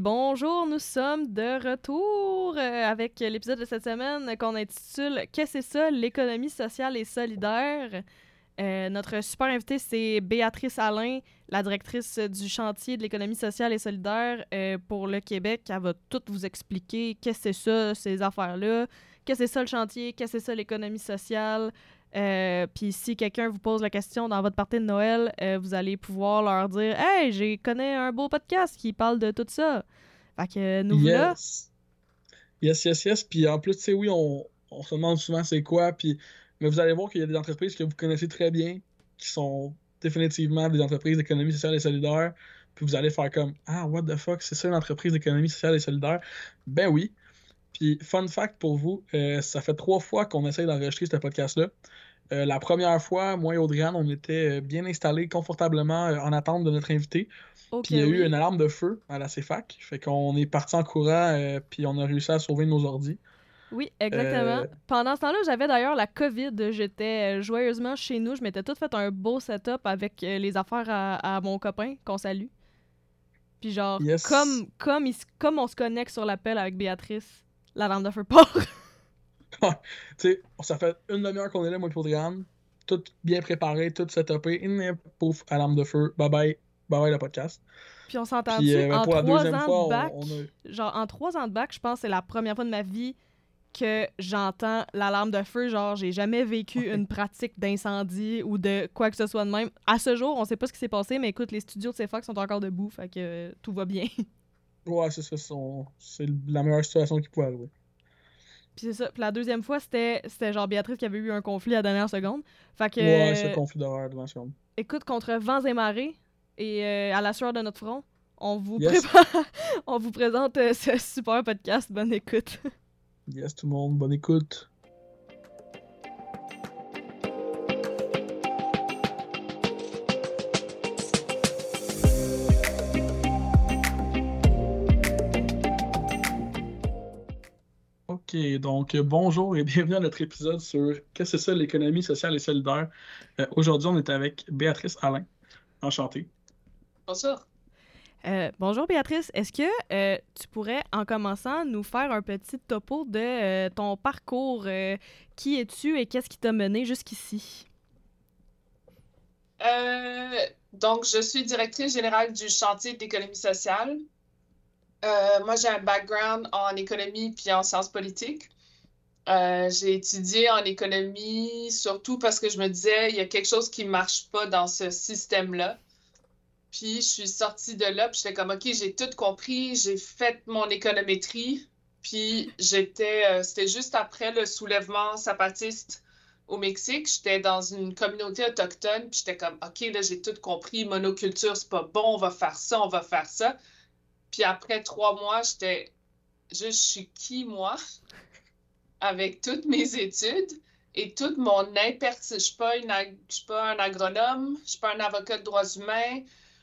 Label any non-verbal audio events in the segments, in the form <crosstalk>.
Bonjour, nous sommes de retour euh, avec l'épisode de cette semaine qu'on intitule Qu'est-ce que c'est ça, l'économie sociale et solidaire? Euh, notre super invitée, c'est Béatrice Alain, la directrice du chantier de l'économie sociale et solidaire euh, pour le Québec. Elle va tout vous expliquer qu'est-ce que c'est ça, ces affaires-là, qu'est-ce que c'est ça le chantier, qu'est-ce que c'est ça l'économie sociale? Euh, Puis si quelqu'un vous pose la question dans votre partie de Noël, euh, vous allez pouvoir leur dire Hey, j'ai connais un beau podcast qui parle de tout ça. Fait que nous voilà. Yes. Yes, yes, yes. Puis en plus, tu sais, oui, on, on se demande souvent c'est quoi. Puis, mais vous allez voir qu'il y a des entreprises que vous connaissez très bien, qui sont définitivement des entreprises d'économie sociale et solidaire. Puis vous allez faire comme Ah, what the fuck, c'est ça une entreprise d'économie sociale et solidaire? Ben oui. Puis, fun fact pour vous, euh, ça fait trois fois qu'on essaye d'enregistrer ce podcast-là. Euh, la première fois, moi et Audriane, on était euh, bien installés confortablement euh, en attente de notre invité. Puis il y a oui. eu une alarme de feu à la CFAC. Fait qu'on est parti en courant, euh, puis on a réussi à sauver nos ordis. Oui, exactement. Pendant ce temps-là, j'avais d'ailleurs la COVID. J'étais joyeusement chez nous. Je m'étais tout fait un beau setup avec les affaires à, à mon copain, qu'on salue. Puis genre, Yes. comme, comme, il s- comme on se connecte sur l'appel avec Béatrice, l'alarme de feu part. <laughs> Tu sais, ça fait une demi-heure qu'on est là, moi et Audriane. Tout bien préparé, tout setupé. Et pouf, alarme de feu. Bye bye. Bye bye le podcast. Puis on s'entend euh, en pour la trois ans de bac, on a. genre en trois ans de bac, je pense que c'est la première fois de ma vie que j'entends l'alarme de feu. Genre, j'ai jamais vécu une pratique d'incendie ou de quoi que ce soit de même. À ce jour, on sait pas ce qui s'est passé, mais écoute, les studios de CFAC sont encore debout, fait que euh, tout va bien. <laughs> Ouais, c'est ça. C'est la meilleure situation qu'il pouvait arriver. Puis c'est ça. Puis la deuxième fois, c'était c'était genre Béatrice qui avait eu un conflit à la dernière seconde. Fait que, Ouais, c'est conflit d'horreur devant seconde. écoute, contre vents et marées et euh, à la sueur de notre front, on vous, Yes. prépare- <laughs> on vous présente euh, ce super podcast. Bonne écoute. <laughs> Yes, tout le monde, bonne écoute. Ok, donc euh, bonjour et <laughs> bienvenue à notre épisode sur Qu'est-ce que c'est ça l'économie sociale et solidaire? Euh, Aujourd'hui, on est avec Béatrice Alain. Enchanté. Bonjour. Euh, bonjour Béatrice, est-ce que euh, tu pourrais en commençant nous faire un petit topo de euh, ton parcours? euh, qui es-tu et qu'est-ce qui t'a mené jusqu'ici? Euh, donc, je suis directrice générale du chantier d'économie sociale. Euh, moi, j'ai un background en économie puis en sciences politiques. Euh, j'ai étudié en économie surtout parce que je me disais, il y a quelque chose qui ne marche pas dans ce système-là. Puis, je suis sortie de là, puis j'étais comme, OK, j'ai tout compris, j'ai fait mon économétrie, puis j'étais, euh, c'était juste après le soulèvement zapatiste au Mexique, j'étais dans une communauté autochtone, puis j'étais comme, OK, là, j'ai tout compris, monoculture, c'est pas bon, on va faire ça, on va faire ça. Puis après trois mois, j'étais je suis qui, moi, avec toutes mes études et toute mon impertinence. Je je suis pas un agronome, je suis pas un avocat de droits humains,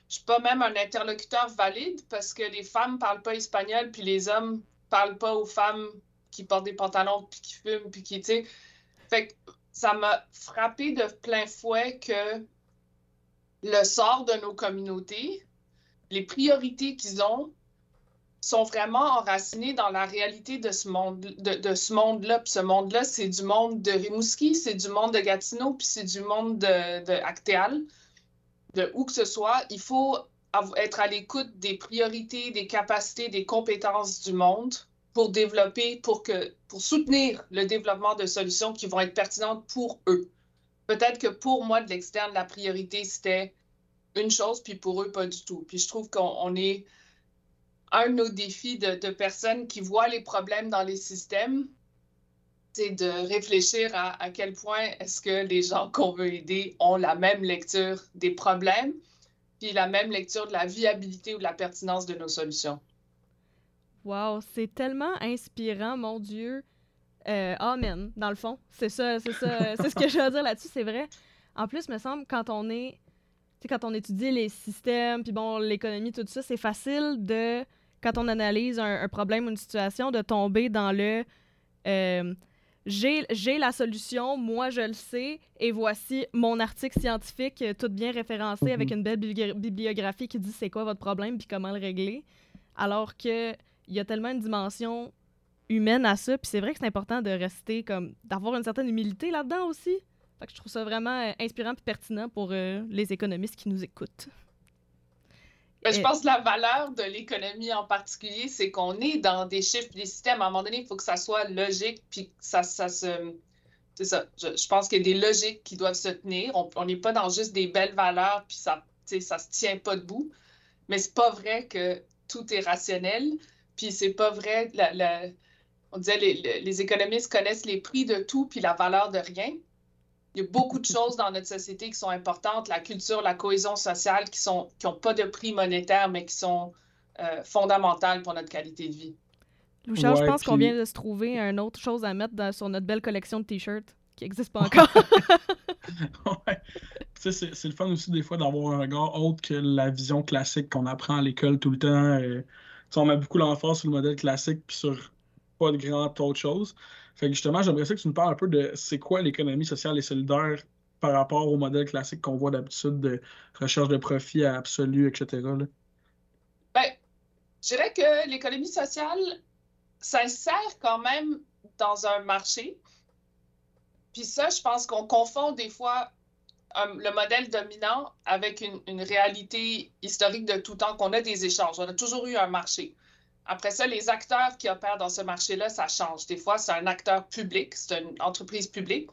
je suis pas même un interlocuteur valide parce que les femmes parlent pas espagnol, puis les hommes parlent pas aux femmes qui portent des pantalons, puis qui fument, puis qui, tu sais. Fait que ça m'a frappé de plein fouet que le sort de nos communautés, les priorités qu'ils ont, sont vraiment enracinées dans la réalité de ce monde, de, ce monde-là. Puis ce monde-là, c'est du monde de Rimouski, c'est du monde de Gatineau, puis c'est du monde de, de de où que ce soit. Il faut être à l'écoute des priorités, des capacités, des compétences du monde pour développer, pour, que, pour soutenir le développement de solutions qui vont être pertinentes pour eux. Peut-être que pour moi, de l'externe, la priorité, c'était une chose, puis pour eux, pas du tout. Puis je trouve qu'on on est un de nos défis de, de personnes qui voient les problèmes dans les systèmes, c'est de réfléchir à, à quel point est-ce que les gens qu'on veut aider ont la même lecture des problèmes, puis la même lecture de la viabilité ou de la pertinence de nos solutions. Wow, c'est tellement inspirant, mon Dieu. Euh, amen, dans le fond. C'est ça, c'est ça, <laughs> c'est ce que je veux dire là-dessus, c'est vrai. En plus, me semble, quand on est, tu quand on étudie les systèmes, puis bon, l'économie, tout ça, c'est facile de, quand on analyse un, problème ou une situation, de tomber dans le, euh, j'ai la solution, moi je le sais, et voici mon article scientifique, euh, tout bien référencé, avec mhm. une belle bibliographie qui dit c'est quoi votre problème, puis comment le régler. Alors que il y a tellement une dimension humaine à ça. Puis c'est vrai que c'est important de rester comme. d'avoir une certaine humilité là-dedans aussi. Fait que je trouve ça vraiment euh, inspirant et pertinent pour les économistes qui nous écoutent. Ben, je pense que la valeur de l'économie en particulier, c'est qu'on est dans des chiffres, des systèmes. À un moment donné, il faut que ça soit logique, puis que ça, ça se. C'est ça. Je, pense qu'il y a des logiques qui doivent se tenir. On n'est pas dans juste des belles valeurs, puis ça ne se tient pas debout. Mais c'est pas vrai que tout est rationnel. Puis c'est pas vrai. on disait les, les, économistes connaissent les prix de tout puis la valeur de rien. Il y a beaucoup de choses dans notre société qui sont importantes, la culture, la cohésion sociale, qui sont qui n'ont pas de prix monétaire, mais qui sont euh, fondamentales pour notre qualité de vie. Louchard, je pense qu'on vient de se trouver une autre chose à mettre sur notre belle collection de t-shirts qui n'existe pas <laughs> encore. ouais. C'est le fun aussi des fois d'avoir un regard autre que la vision classique qu'on apprend à l'école tout le temps. Et on met beaucoup l'emphase sur le modèle classique puis sur pas de grand autre chose. Fait que justement, j'aimerais ça que tu nous parles un peu de c'est quoi l'économie sociale et solidaire par rapport au modèle classique qu'on voit d'habitude de recherche de profit absolu, etc. Là. Ben, je dirais que l'économie sociale s'insère quand même dans un marché. Puis ça, je pense qu'on confond des fois le modèle dominant avec une, réalité historique de tout temps, qu'on a des échanges. On a toujours eu un marché. Après ça, les acteurs qui opèrent dans ce marché-là, ça change. Des fois, c'est un acteur public, c'est une entreprise publique.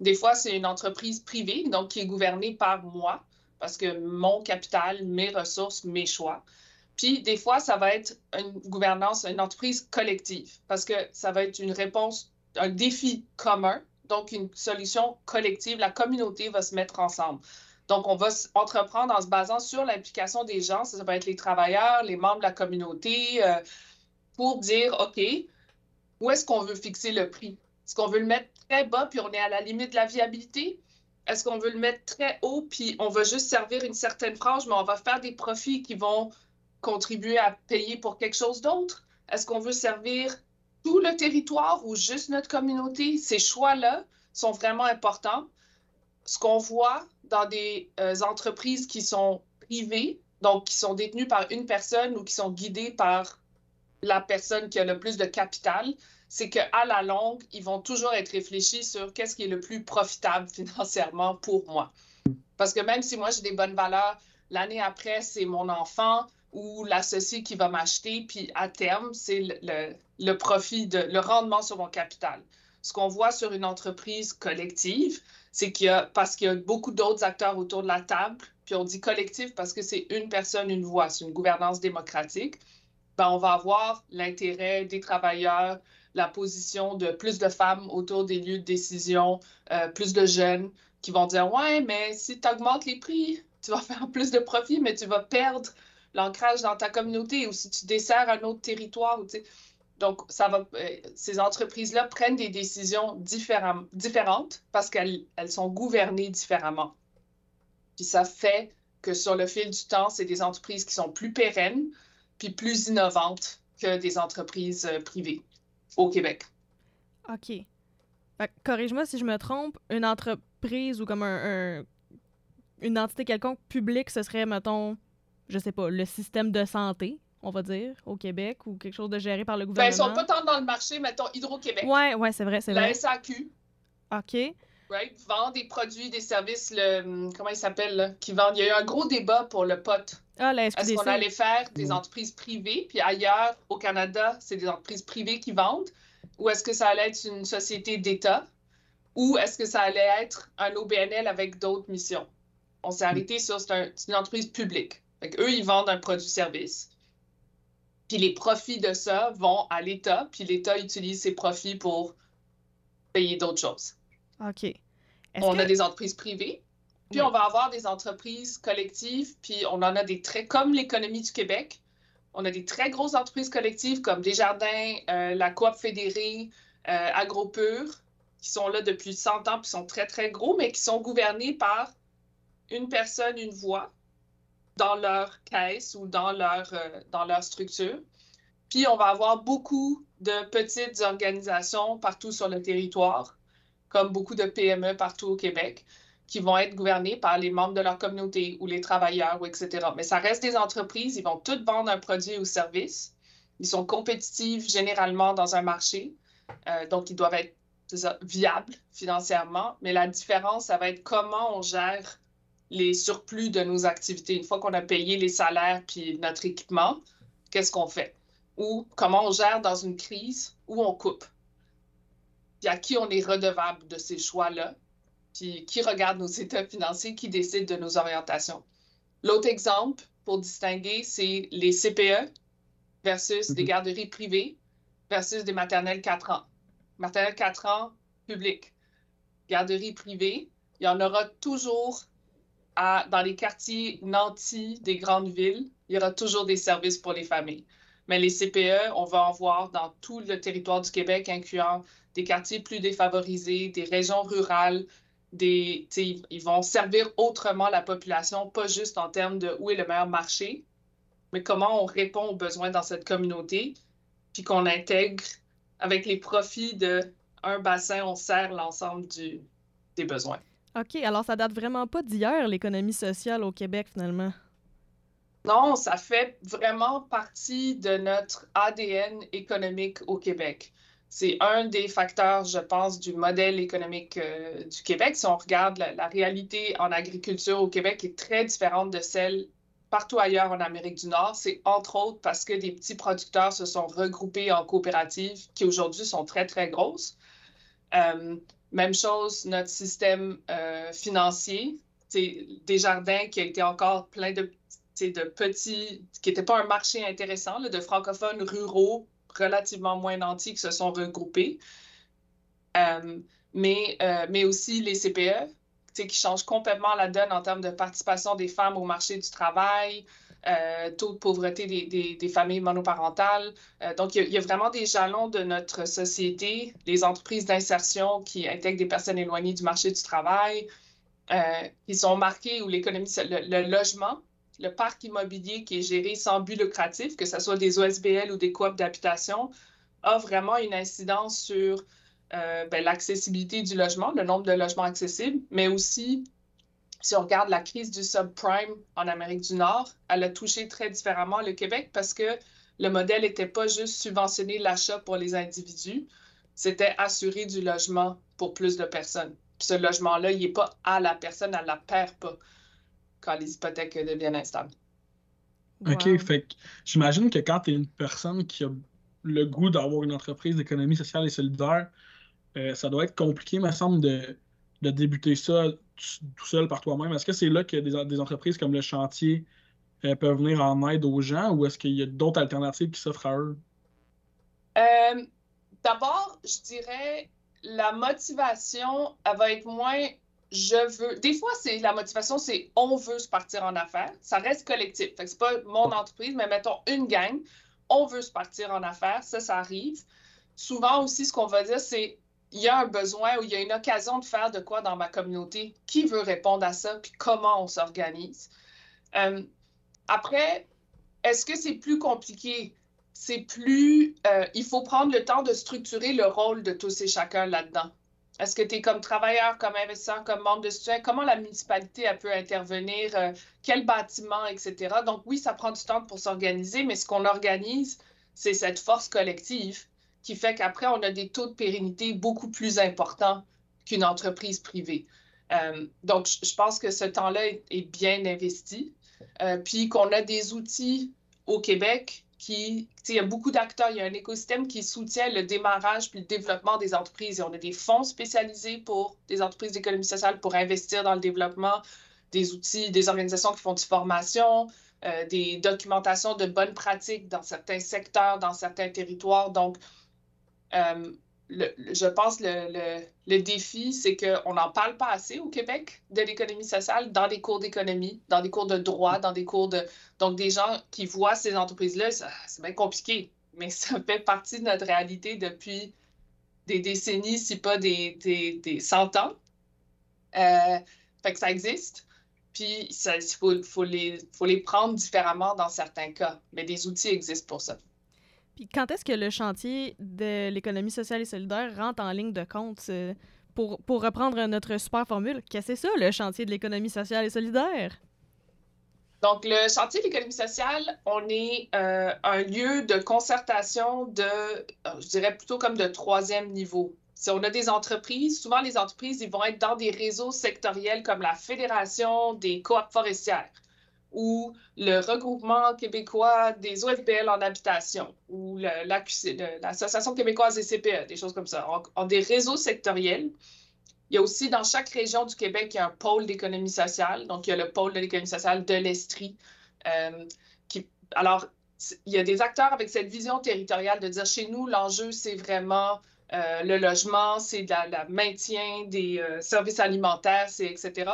Des fois, c'est une entreprise privée, donc qui est gouvernée par moi, parce que mon capital, mes ressources, mes choix. Puis, des fois, ça va être une gouvernance, une entreprise collective, parce que ça va être une réponse, un défi commun donc une solution collective. La communauté va se mettre ensemble. Donc, on va entreprendre en se basant sur l'implication des gens, ça, va être les travailleurs, les membres de la communauté, euh, pour dire, OK, où est-ce qu'on veut fixer le prix? Est-ce qu'on veut le mettre très bas, puis on est à la limite de la viabilité? Est-ce qu'on veut le mettre très haut, puis on va juste servir une certaine frange, mais on va faire des profits qui vont contribuer à payer pour quelque chose d'autre? Est-ce qu'on veut servir tout le territoire ou juste notre communauté, ces choix-là sont vraiment importants. Ce qu'on voit dans des euh, entreprises qui sont privées, donc qui sont détenues par une personne ou qui sont guidées par la personne qui a le plus de capital, c'est qu'à la longue, ils vont toujours être réfléchis sur qu'est-ce qui est le plus profitable <laughs> financièrement pour moi. Parce que même si moi j'ai des bonnes valeurs, l'année après, c'est mon enfant, ou l'associé qui va m'acheter, puis à terme, c'est le, profit, le rendement sur mon capital. Ce qu'on voit sur une entreprise collective, c'est qu'il y a, parce qu'il y a beaucoup d'autres acteurs autour de la table, puis on dit collectif parce que c'est une personne, une voix, c'est une gouvernance démocratique, ben on va avoir l'intérêt des travailleurs, la position de plus de femmes autour des lieux de décision, euh, plus de jeunes qui vont dire Ouais, mais si tu augmentes les prix, tu vas <laughs> faire plus de profit, mais tu vas perdre l'ancrage dans ta communauté ou si tu desserres un autre territoire. Donc, euh, ces entreprises-là prennent des décisions différentes parce qu'elles sont gouvernées différemment. Puis ça fait que sur le fil du temps, c'est des entreprises qui sont plus pérennes puis plus innovantes que des entreprises euh, privées au Québec. OK. Corrige-moi si je me trompe, une entreprise ou comme un, une entité quelconque publique, ce serait, mettons, je sais pas, le système de santé, on va dire, au Québec, ou quelque chose de géré par le gouvernement? Ben, ils sont pas tant dans le marché, mettons, Hydro-Québec. Ouais, ouais, c'est vrai, c'est vrai. La SAQ. OK. Right, vend des produits, des services, le, comment il s'appelle, qui vendent. Il y a eu un gros débat pour le pot. Ah, la. Est-ce qu'on allait faire des entreprises privées, puis ailleurs, au Canada, c'est des entreprises privées qui vendent, ou est-ce que ça allait être une société d'État, ou est-ce que ça allait être un OBNL avec d'autres missions? On s'est arrêté sur, c'est une entreprise publique. eux, ils vendent un produit-service. Puis les profits de ça vont à l'État, puis l'État utilise ses profits pour payer d'autres choses. OK. On a des entreprises privées, puis on va avoir des entreprises collectives, puis on en a des traits comme l'économie du Québec. On a des très grosses entreprises collectives comme Desjardins, euh, la Coop Fédérée, euh, AgroPure, qui sont là depuis 100 ans, puis sont très, très gros, mais qui sont gouvernés par une personne, une voix dans leur caisse ou dans leur, euh, dans leur structure. Puis on va avoir beaucoup de petites organisations partout sur le territoire, comme beaucoup de PME partout au Québec, qui vont être gouvernées par les membres de leur communauté ou les travailleurs, etc. Mais ça reste des entreprises, ils vont toutes vendre un produit ou service. Ils sont compétitifs généralement dans un marché, euh, donc ils doivent être viables financièrement. Mais la différence, ça va être comment on gère les surplus de nos activités. Une fois qu'on a payé les salaires puis notre équipement, qu'est-ce qu'on fait? Ou comment on gère dans une crise où on coupe? Puis à qui on est redevable de ces choix-là? Puis qui regarde nos états financiers, qui décide de nos orientations? L'autre exemple pour distinguer, c'est les CPE versus des mhm. garderies privées versus des maternelles 4 ans. Maternelle 4 ans, public. Garderie privée, il y en aura toujours dans les quartiers nantis des grandes villes, il y aura toujours des services pour les familles. Mais les CPE, on va en voir dans tout le territoire du Québec, incluant des quartiers plus défavorisés, des régions rurales, ils vont servir autrement la population, pas juste en termes de où est le meilleur marché, mais comment on répond aux besoins dans cette communauté, puis qu'on intègre avec les profits de un bassin, on sert l'ensemble des besoins. OK, alors ça date vraiment pas d'hier, l'économie sociale au Québec, finalement. Non, ça fait vraiment partie de notre ADN économique au Québec. C'est un des facteurs, je pense, du modèle économique euh, du Québec. Si on regarde la, réalité en agriculture au Québec est très différente de celle partout ailleurs en Amérique du Nord. C'est entre autres parce que des petits producteurs se sont regroupés en coopératives qui aujourd'hui sont très, très grosses. Euh, même chose, notre système euh, financier, des jardins qui a été encore plein de, de petits, qui n'étaient pas un marché intéressant, de francophones ruraux relativement moins nantis qui se sont regroupés. Euh, mais, euh, mais aussi les CPE, qui changent complètement la donne en termes de participation des femmes au marché du travail, euh, taux de pauvreté des, familles monoparentales. Euh, donc, il y, a, vraiment des jalons de notre société, les entreprises d'insertion qui intègrent des personnes éloignées du marché du travail, euh, qui sont marqués, ou l'économie, le, logement, le parc immobilier qui est géré sans but lucratif, que ce soit des OSBL ou des coops d'habitation, a vraiment une incidence sur ben, l'accessibilité du logement, le nombre de logements accessibles, mais aussi si on regarde la crise du subprime en Amérique du Nord, elle a touché très différemment le Québec parce que le modèle n'était pas juste subventionner l'achat pour les individus, c'était assurer du logement pour plus de personnes. Puis ce logement-là, il n'est pas à la personne, elle ne la perd pas quand les hypothèques deviennent instables. OK, fait j'imagine que quand tu es une personne qui a le goût d'avoir une entreprise d'économie sociale et solidaire, euh, ça doit être compliqué, me semble, de, de débuter ça tout seul par toi-même? Est-ce que c'est là que des, entreprises comme le chantier euh, peuvent venir en aide aux gens ou est-ce qu'il y a d'autres alternatives qui s'offrent à eux? Euh, d'abord, je dirais la motivation, elle va être moins je veux. Des fois, c'est la motivation, c'est on veut se partir en affaires. Ça reste collectif. Fait que c'est pas mon entreprise, mais mettons une gang. On veut se partir en affaires. Ça, ça arrive. Souvent aussi, ce qu'on va dire, c'est il y a un besoin ou il y a une occasion de faire de quoi dans ma communauté, qui veut répondre à ça, puis comment on s'organise? Euh, après, est-ce que c'est plus compliqué? C'est plus... Euh, il faut prendre le temps de structurer le rôle de tous et chacun là-dedans. Est-ce que tu es comme travailleur, comme investisseur, comme membre de soutien? Comment la municipalité elle peut intervenir? Euh, quel bâtiment, etc. Donc oui, ça prend du temps pour s'organiser, mais ce qu'on organise, c'est cette force collective qui fait qu'après, on a des taux de pérennité beaucoup plus importants qu'une entreprise privée. Euh, donc, je pense que ce temps-là est, bien investi. Euh, puis qu'on a des outils au Québec qui, il y a beaucoup d'acteurs, il y a un écosystème qui soutient le démarrage puis le développement des entreprises. Et on a des fonds spécialisés pour des entreprises d'économie sociale pour investir dans le développement des outils, des organisations qui font des formations, euh, des documentations de bonnes pratiques dans certains secteurs, dans certains territoires. Donc, euh, je pense le, le, défi, c'est qu'on n'en parle pas assez au Québec de l'économie sociale dans des cours d'économie, dans des cours de droit, dans des cours de... Donc, des gens qui voient ces entreprises-là, c'est bien compliqué, mais ça fait partie de notre réalité depuis des décennies, si pas des, des, des cent ans. Euh, fait que ça existe. Puis, il faut, les, faut les prendre différemment dans certains cas. Mais des outils existent pour ça. Puis, quand est-ce que le chantier de l'économie sociale et solidaire rentre en ligne de compte? Euh, pour, pour reprendre notre super formule, qu'est-ce que c'est ça, le chantier de l'économie sociale et solidaire? Donc, le chantier de l'économie sociale, on est euh, un lieu de concertation de, euh, je dirais plutôt comme de troisième niveau. Si on a des entreprises, souvent les entreprises, ils vont être dans des réseaux sectoriels comme la Fédération des coops forestières ou le regroupement québécois des OFBL en habitation ou l'Association québécoise des CPE, des choses comme ça, en, des réseaux sectoriels. Il y a aussi dans chaque région du Québec, il y a un pôle d'économie sociale. Donc, il y a le pôle de l'économie sociale de l'Estrie. Euh, alors, il y a des acteurs avec cette vision territoriale de dire chez nous, l'enjeu, c'est vraiment euh, le logement, c'est le maintien des euh, services alimentaires, etc.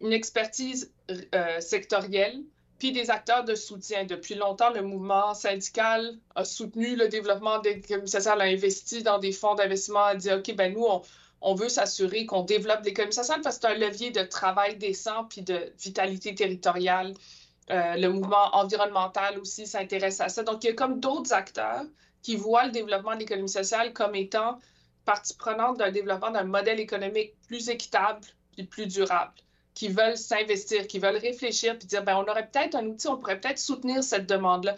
Une expertise euh, sectorielle, puis des acteurs de soutien. Depuis longtemps, le mouvement syndical a soutenu le développement des l'économie sociale, a investi dans des fonds d'investissement, a dit, OK, ben nous, on, veut s'assurer qu'on développe l'économie sociale parce que c'est un levier de travail décent puis de vitalité territoriale. le mouvement environnemental aussi s'intéresse à ça. Donc, il y a comme d'autres acteurs qui voient le développement de l'économie sociale comme étant partie prenante d'un développement d'un modèle économique plus équitable et plus durable, qui veulent s'investir, qui veulent réfléchir puis dire, ben, on aurait peut-être un outil, on pourrait peut-être soutenir cette demande-là.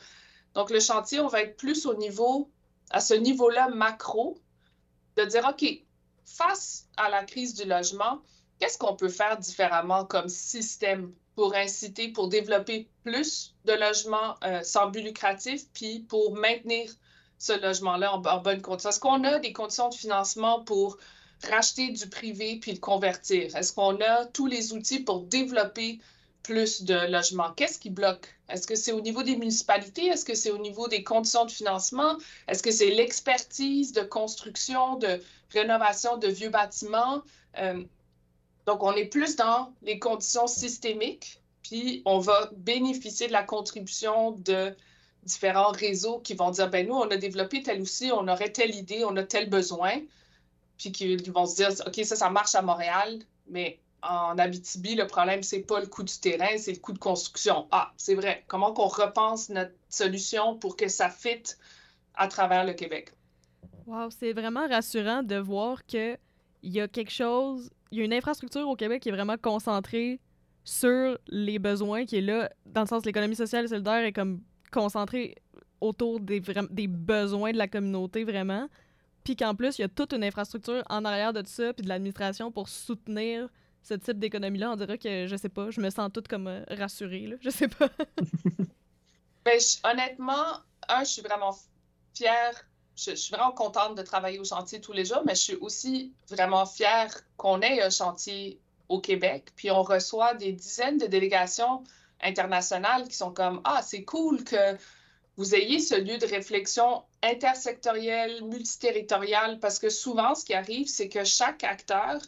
Donc, le chantier, on va être plus au niveau, à ce niveau-là macro, de dire, OK, face à la crise du logement, qu'est-ce qu'on peut faire différemment comme système pour inciter, pour développer plus de logements euh, sans but lucratif, puis pour maintenir ce logement-là en, bonne condition? Est-ce qu'on a des conditions de financement pour racheter du privé puis le convertir? Est-ce qu'on a tous les outils pour développer plus de logements? Qu'est-ce qui bloque? Est-ce que c'est au niveau des municipalités? Est-ce que c'est au niveau des conditions de financement? Est-ce que c'est l'expertise de construction, de rénovation de vieux bâtiments? Euh, donc, on est plus dans les conditions systémiques, puis on va bénéficier de la contribution de différents réseaux qui vont dire, ben nous, on a développé tel outil, on aurait telle idée, on a tel besoin, puis qui, vont se dire, OK, ça, ça marche à Montréal, mais en Abitibi, le problème, c'est pas le coût du terrain, c'est le coût de construction. Ah, c'est vrai. Comment qu'on repense notre solution pour que ça fitte à travers le Québec? Wow, c'est vraiment rassurant de voir qu'il y a quelque chose, il y a une infrastructure au Québec qui est vraiment concentrée sur les besoins, qui est là, dans le sens l'économie sociale et solidaire est comme concentré autour des, des besoins de la communauté vraiment. Puis qu'en plus, il y a toute une infrastructure en arrière de tout ça, puis de l'administration pour soutenir ce type d'économie-là. On dirait que, je sais pas, je me sens toute comme euh, rassurée, là. Je sais pas. <laughs> ben, honnêtement, un, je suis vraiment fière. Je, suis vraiment contente de travailler au chantier tous les jours, mais je suis aussi vraiment fière qu'on ait un chantier au Québec. Puis on reçoit des dizaines de délégations internationales qui sont comme Ah, c'est cool que vous ayez ce lieu de réflexion intersectoriel, multiterritorial, parce que souvent, ce qui arrive, c'est que chaque acteur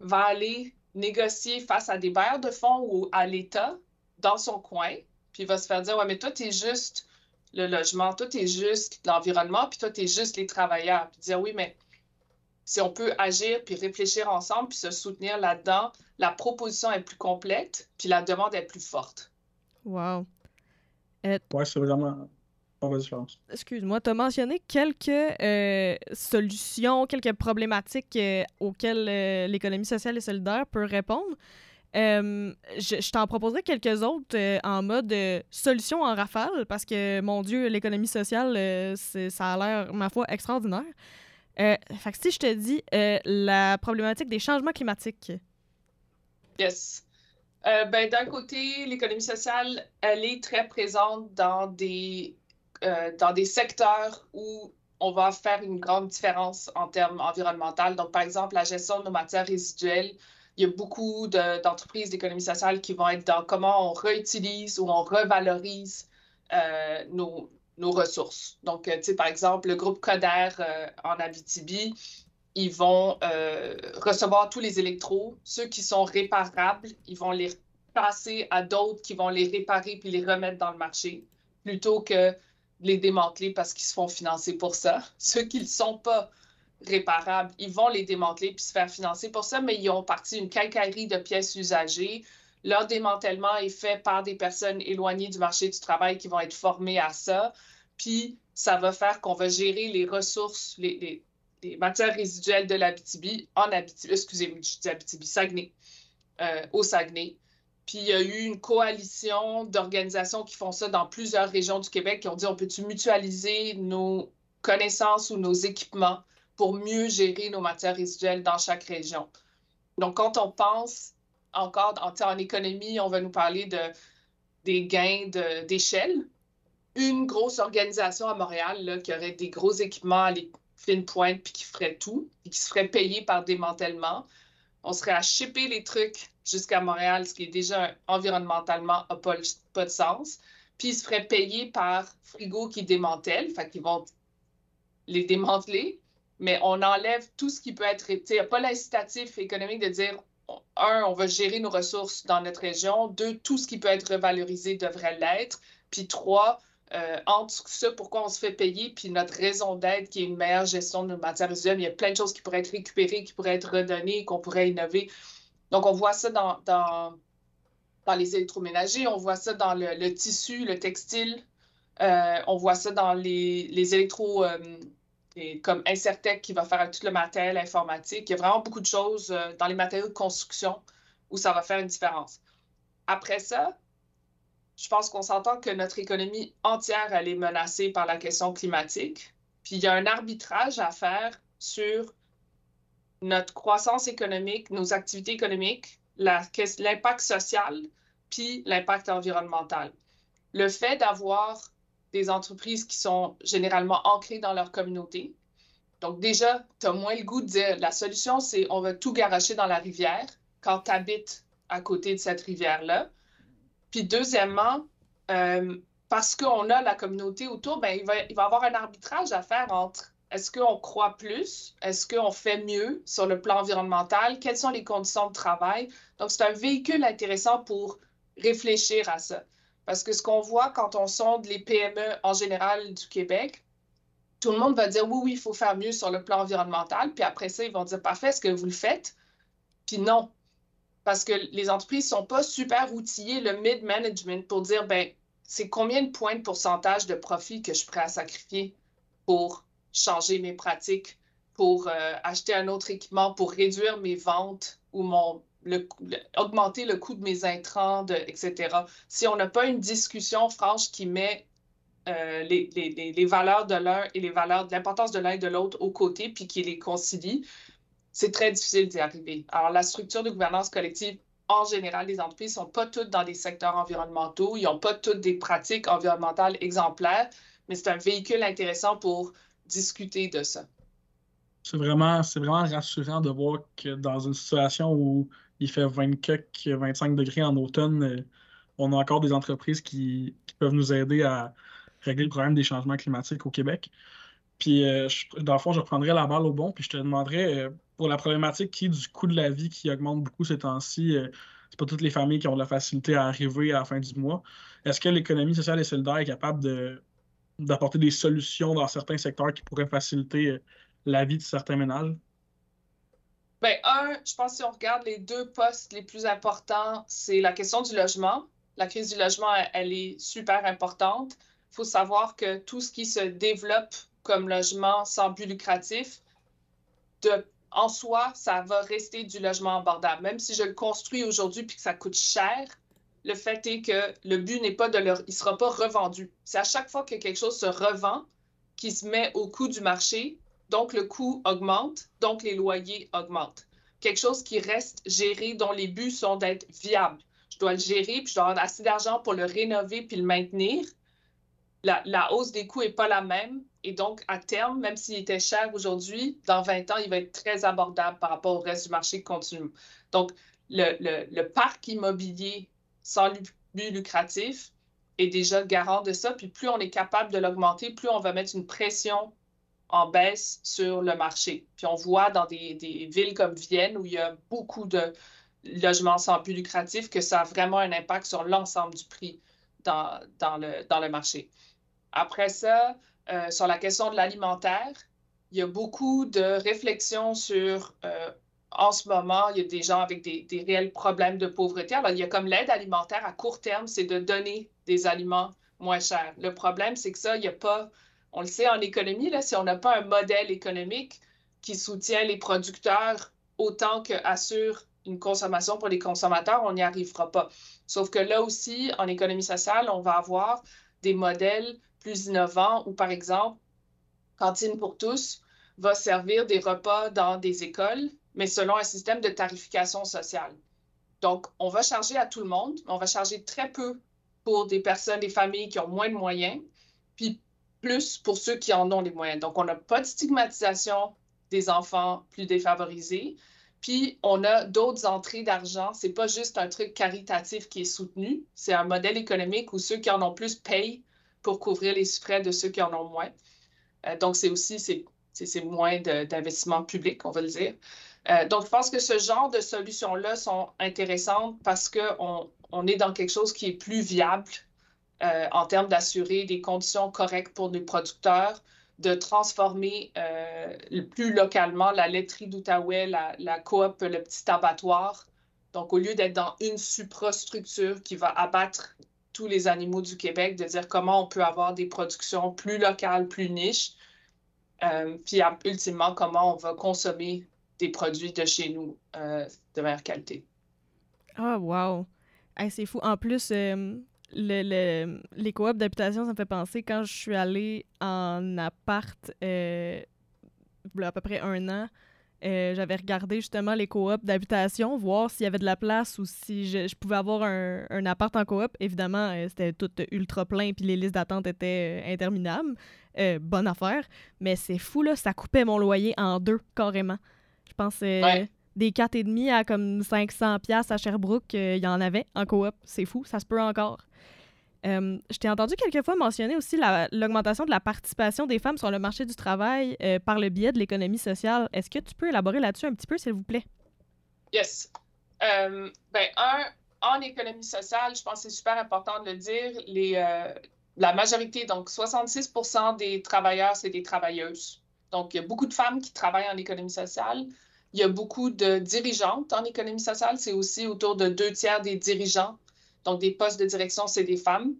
va aller négocier face à des bailleurs de fonds ou à l'État dans son coin, puis il va se faire dire Ouais, mais toi, tu es juste le logement, toi, tu es juste l'environnement, puis toi, tu es juste les travailleurs. Puis dire Oui, mais si on peut agir puis réfléchir ensemble puis se soutenir là-dedans, la proposition est plus complète puis la demande est plus forte. Wow. Euh, ouais, c'est vraiment. Excuse-moi, tu as mentionné quelques euh, solutions, quelques problématiques euh, auxquelles l'économie sociale et solidaire peut répondre. je, je t'en proposerai quelques autres en mode solution en rafale parce que, mon Dieu, l'économie sociale, ça a l'air, ma foi, extraordinaire. Euh, fait que si je te dis euh, la problématique des changements climatiques. Yes. Euh, ben, D'un côté, l'économie sociale, elle est très présente dans des, dans des secteurs où on va faire une grande différence en termes environnementaux. Donc, par exemple, la gestion de nos matières résiduelles. Il y a beaucoup d'entreprises d'économie sociale qui vont être dans comment on réutilise ou on revalorise nos, nos ressources. Donc, tu sais, par exemple, le groupe Coder en Abitibi, ils vont recevoir tous les électros. Ceux qui sont réparables, ils vont les passer à d'autres qui vont les réparer puis les remettre dans le marché, plutôt que les démanteler parce qu'ils se font financer pour ça. <laughs> Ceux qui ne sont pas réparables, ils vont les démanteler puis se faire financer pour ça, mais ils ont parti une quincaillerie de pièces usagées. Leur démantèlement est fait par des personnes éloignées du marché du travail qui vont être formées à ça. Puis ça va faire qu'on va gérer les ressources, les, matières résiduelles de l'Abitibi en Abitibi, excusez-moi, je dis Abitibi, Saguenay, euh, au Saguenay. Puis il y a eu une coalition d'organisations qui font ça dans plusieurs régions du Québec qui ont dit on peut-tu mutualiser nos connaissances ou nos équipements pour mieux gérer nos matières résiduelles dans chaque région? Donc, quand on pense encore en, en économie, on va nous parler de, des gains d'échelle. Une grosse organisation à Montréal là, qui aurait des gros équipements à les fines pointes puis qui ferait tout et qui se ferait payer par démantèlement. On serait à shipper les trucs jusqu'à Montréal, ce qui est déjà environnementalement n'a pas, de sens. Puis ils se feraient payer par frigo qui démantèle, fait qu'ils vont les démanteler, mais on enlève tout ce qui peut être. Il n'y a pas l'incitatif économique de dire un, on va gérer nos ressources dans notre région. Deux, tout ce qui peut être revalorisé devrait l'être. Puis trois, euh, entre ce pourquoi on se fait payer, puis notre raison d'être, qui est une meilleure gestion de nos matières résiduelles, il y a plein de choses qui pourraient être récupérées, qui pourraient être redonnées, qu'on pourrait innover. Donc, on voit ça dans, dans, les électroménagers, on voit ça dans le, tissu, le textile, euh, on voit ça dans les, les électro... Euh, comme Incertec qui va faire tout le matériel informatique. Il y a vraiment beaucoup de choses euh, dans les matériaux de construction où ça va faire une différence. Après ça, je pense qu'on s'entend que notre économie entière, elle est menacée par la question climatique. Puis il y a un arbitrage à faire sur notre croissance économique, nos activités économiques, l'impact social, puis l'impact environnemental. Le fait d'avoir des entreprises qui sont généralement ancrées dans leur communauté. Donc déjà, tu as moins le goût de dire la solution, c'est on va tout garocher dans la rivière quand tu habites à côté de cette rivière-là. Puis deuxièmement, euh, parce qu'on a la communauté autour, ben, il, va, il va avoir un arbitrage à faire entre est-ce qu'on croit plus? Est-ce qu'on fait mieux sur le plan environnemental? Quelles sont les conditions de travail? Donc, c'est un véhicule intéressant pour réfléchir à ça. Parce que ce qu'on voit quand on sonde les PME en général du Québec, tout le monde va dire oui, oui, il faut faire mieux sur le plan environnemental. Puis après ça, ils vont dire parfait, est-ce que vous le faites? Puis non. Parce que les entreprises ne sont pas super outillées, le mid-management, pour dire ben, c'est combien de points de pourcentage de profit que je suis prêt à sacrifier pour changer mes pratiques, pour euh, acheter un autre équipement, pour réduire mes ventes ou mon, augmenter le coût de mes intrants, etc. Si on n'a pas une discussion franche qui met euh, les, les, les, valeurs de l'un et les valeurs, l'importance de l'un et de l'autre aux côtés, puis qui les concilie, c'est très difficile d'y arriver. Alors, la structure de gouvernance collective, en général, les entreprises ne sont pas toutes dans des secteurs environnementaux, ils n'ont pas toutes des pratiques environnementales exemplaires, mais c'est un véhicule intéressant pour discuter de ça. C'est vraiment, vraiment rassurant de voir que dans une situation où il fait 24, 25 degrés en automne. Euh, on a encore des entreprises qui, peuvent nous aider à régler le problème des changements climatiques au Québec. Puis, euh, dans le fond, je reprendrais la balle au bon, puis je te demanderais, euh, pour la problématique qui est du coût de la vie qui augmente beaucoup ces temps-ci, c'est pas toutes les familles qui ont de la facilité à arriver à la fin du mois. Est-ce que l'économie sociale et solidaire est capable d'apporter des solutions dans certains secteurs qui pourraient faciliter la vie de certains ménages? Bien, un, je pense que si on regarde les deux postes les plus importants, c'est la question du logement. La crise du logement, elle, est super importante. Il faut savoir que tout ce qui se développe comme logement sans but lucratif, de, en soi, ça va rester du logement abordable. Même si je le construis aujourd'hui puis que ça coûte cher, le fait est que le but n'est pas de le... Il ne sera pas revendu. C'est à chaque fois que quelque chose se revend qui se met au coût du marché donc le coût augmente, donc les loyers augmentent. Quelque chose qui reste géré, dont les buts sont d'être viable. Je dois le gérer, puis je dois avoir assez d'argent pour le rénover puis le maintenir. La, hausse des coûts n'est pas la même. Et donc, à terme, même s'il était cher aujourd'hui, dans 20 ans, il va être très abordable par rapport au reste du marché continu. Donc, le, le parc immobilier sans but lucratif est déjà garant de ça. Puis plus on est capable de l'augmenter, plus on va mettre une pression en baisse sur le marché. Puis on voit dans des, des, villes comme Vienne, où il y a beaucoup de logements sans but lucratif, que ça a vraiment un impact sur l'ensemble du prix dans, dans, le, dans le marché. Après ça, euh, sur la question de l'alimentaire, il y a beaucoup de réflexions sur, euh, en ce moment, il y a des gens avec des, réels problèmes de pauvreté. Alors, il y a comme l'aide alimentaire à court terme, c'est de donner des aliments moins chers. Le problème, c'est que ça, il n'y a pas on le sait en économie, là, si on n'a pas un modèle économique qui soutient les producteurs autant qu'assure une consommation pour les consommateurs, on n'y arrivera pas. Sauf que là aussi, en économie sociale, on va avoir des modèles plus innovants où, par exemple, Cantine pour tous va servir des repas dans des écoles, mais selon un système de tarification sociale. Donc, on va charger à tout le monde, on va charger très peu pour des personnes, des familles qui ont moins de moyens, puis plus pour ceux qui en ont les moyens. Donc, on n'a pas de stigmatisation des enfants plus défavorisés. Puis, on a d'autres entrées d'argent. Ce n'est pas juste un truc caritatif qui est soutenu. C'est un modèle économique où ceux qui en ont plus payent pour couvrir les frais de ceux qui en ont moins. Euh, donc, c'est aussi c'est moins d'investissement public, on va le dire. Euh, donc, je pense que ce genre de solutions-là sont intéressantes parce qu'on on est dans quelque chose qui est plus viable euh, en termes d'assurer des conditions correctes pour les producteurs, de transformer plus localement la laiterie d'Outaouais, la, la coop, le petit abattoir. Donc, au lieu d'être dans une suprastructure qui va abattre tous les animaux du Québec, de dire comment on peut avoir des productions plus locales, plus niches, euh, puis ultimement, comment on va consommer des produits de chez nous de meilleure qualité. Ah, wow! c'est fou. En plus, le, les coops d'habitation, ça me fait penser quand je suis allée en appart euh, à peu près un an. Euh, j'avais regardé justement les coops d'habitation, voir s'il y avait de la place ou si je, pouvais avoir un, un, appart en coop. Évidemment, euh, c'était tout ultra plein puis les listes d'attente étaient interminables. bonne affaire. Mais c'est fou, là, ça coupait mon loyer en deux, carrément. Je pense ouais. des 4,5 à comme 500$ à Sherbrooke, il y en avait en coop. C'est fou, ça se peut encore. Euh, je t'ai entendu quelquefois mentionner aussi l'augmentation de la participation des femmes sur le marché du travail euh, par le biais de l'économie sociale. Est-ce que tu peux élaborer là-dessus un petit peu, s'il vous plaît? Yes. Euh, ben, un, en économie sociale, je pense que c'est super important de le dire, la majorité, donc 66% des travailleurs, c'est des travailleuses. Donc, il y a beaucoup de femmes qui travaillent en économie sociale. Il y a beaucoup de dirigeantes en économie sociale. C'est aussi autour de deux tiers des dirigeants donc, des postes de direction, c'est des femmes.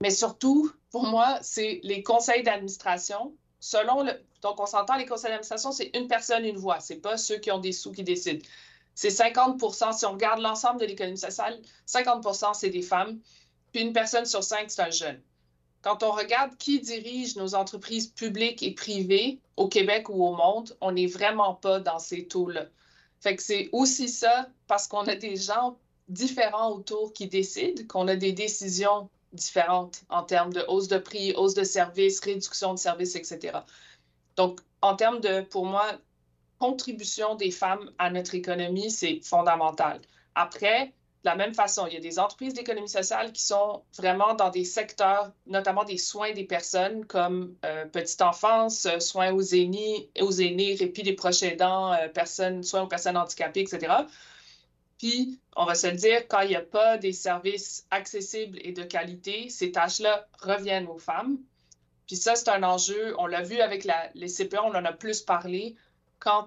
Mais surtout, pour moi, c'est les conseils d'administration. Selon le. Donc, on s'entend, les conseils d'administration, c'est une personne, une voix. Ce n'est pas ceux qui ont des sous qui décident. C'est 50 Si on regarde l'ensemble de l'économie sociale, 50 c'est des femmes. Puis une personne sur cinq, c'est un jeune. Quand on regarde qui dirige nos entreprises publiques et privées au Québec ou au monde, on n'est vraiment pas dans ces taux-là. Fait que c'est aussi ça parce qu'on a des gens différents autour qui décident, qu'on a des décisions différentes en termes de hausse de prix, hausse de services, réduction de services, etc. Donc, en termes de, pour moi, contribution des femmes à notre économie, c'est fondamental. Après, de la même façon, il y a des entreprises d'économie sociale qui sont vraiment dans des secteurs, notamment des soins des personnes comme euh, petite enfance, soins aux aînés, aux aînés, répit des proches aidants, euh, personnes, soins aux personnes handicapées, etc. Puis, on va se dire, quand il n'y a pas des services accessibles et de qualité, ces tâches-là reviennent aux femmes. Puis ça, c'est un enjeu. On l'a vu avec les CPE, on en a plus parlé. Quand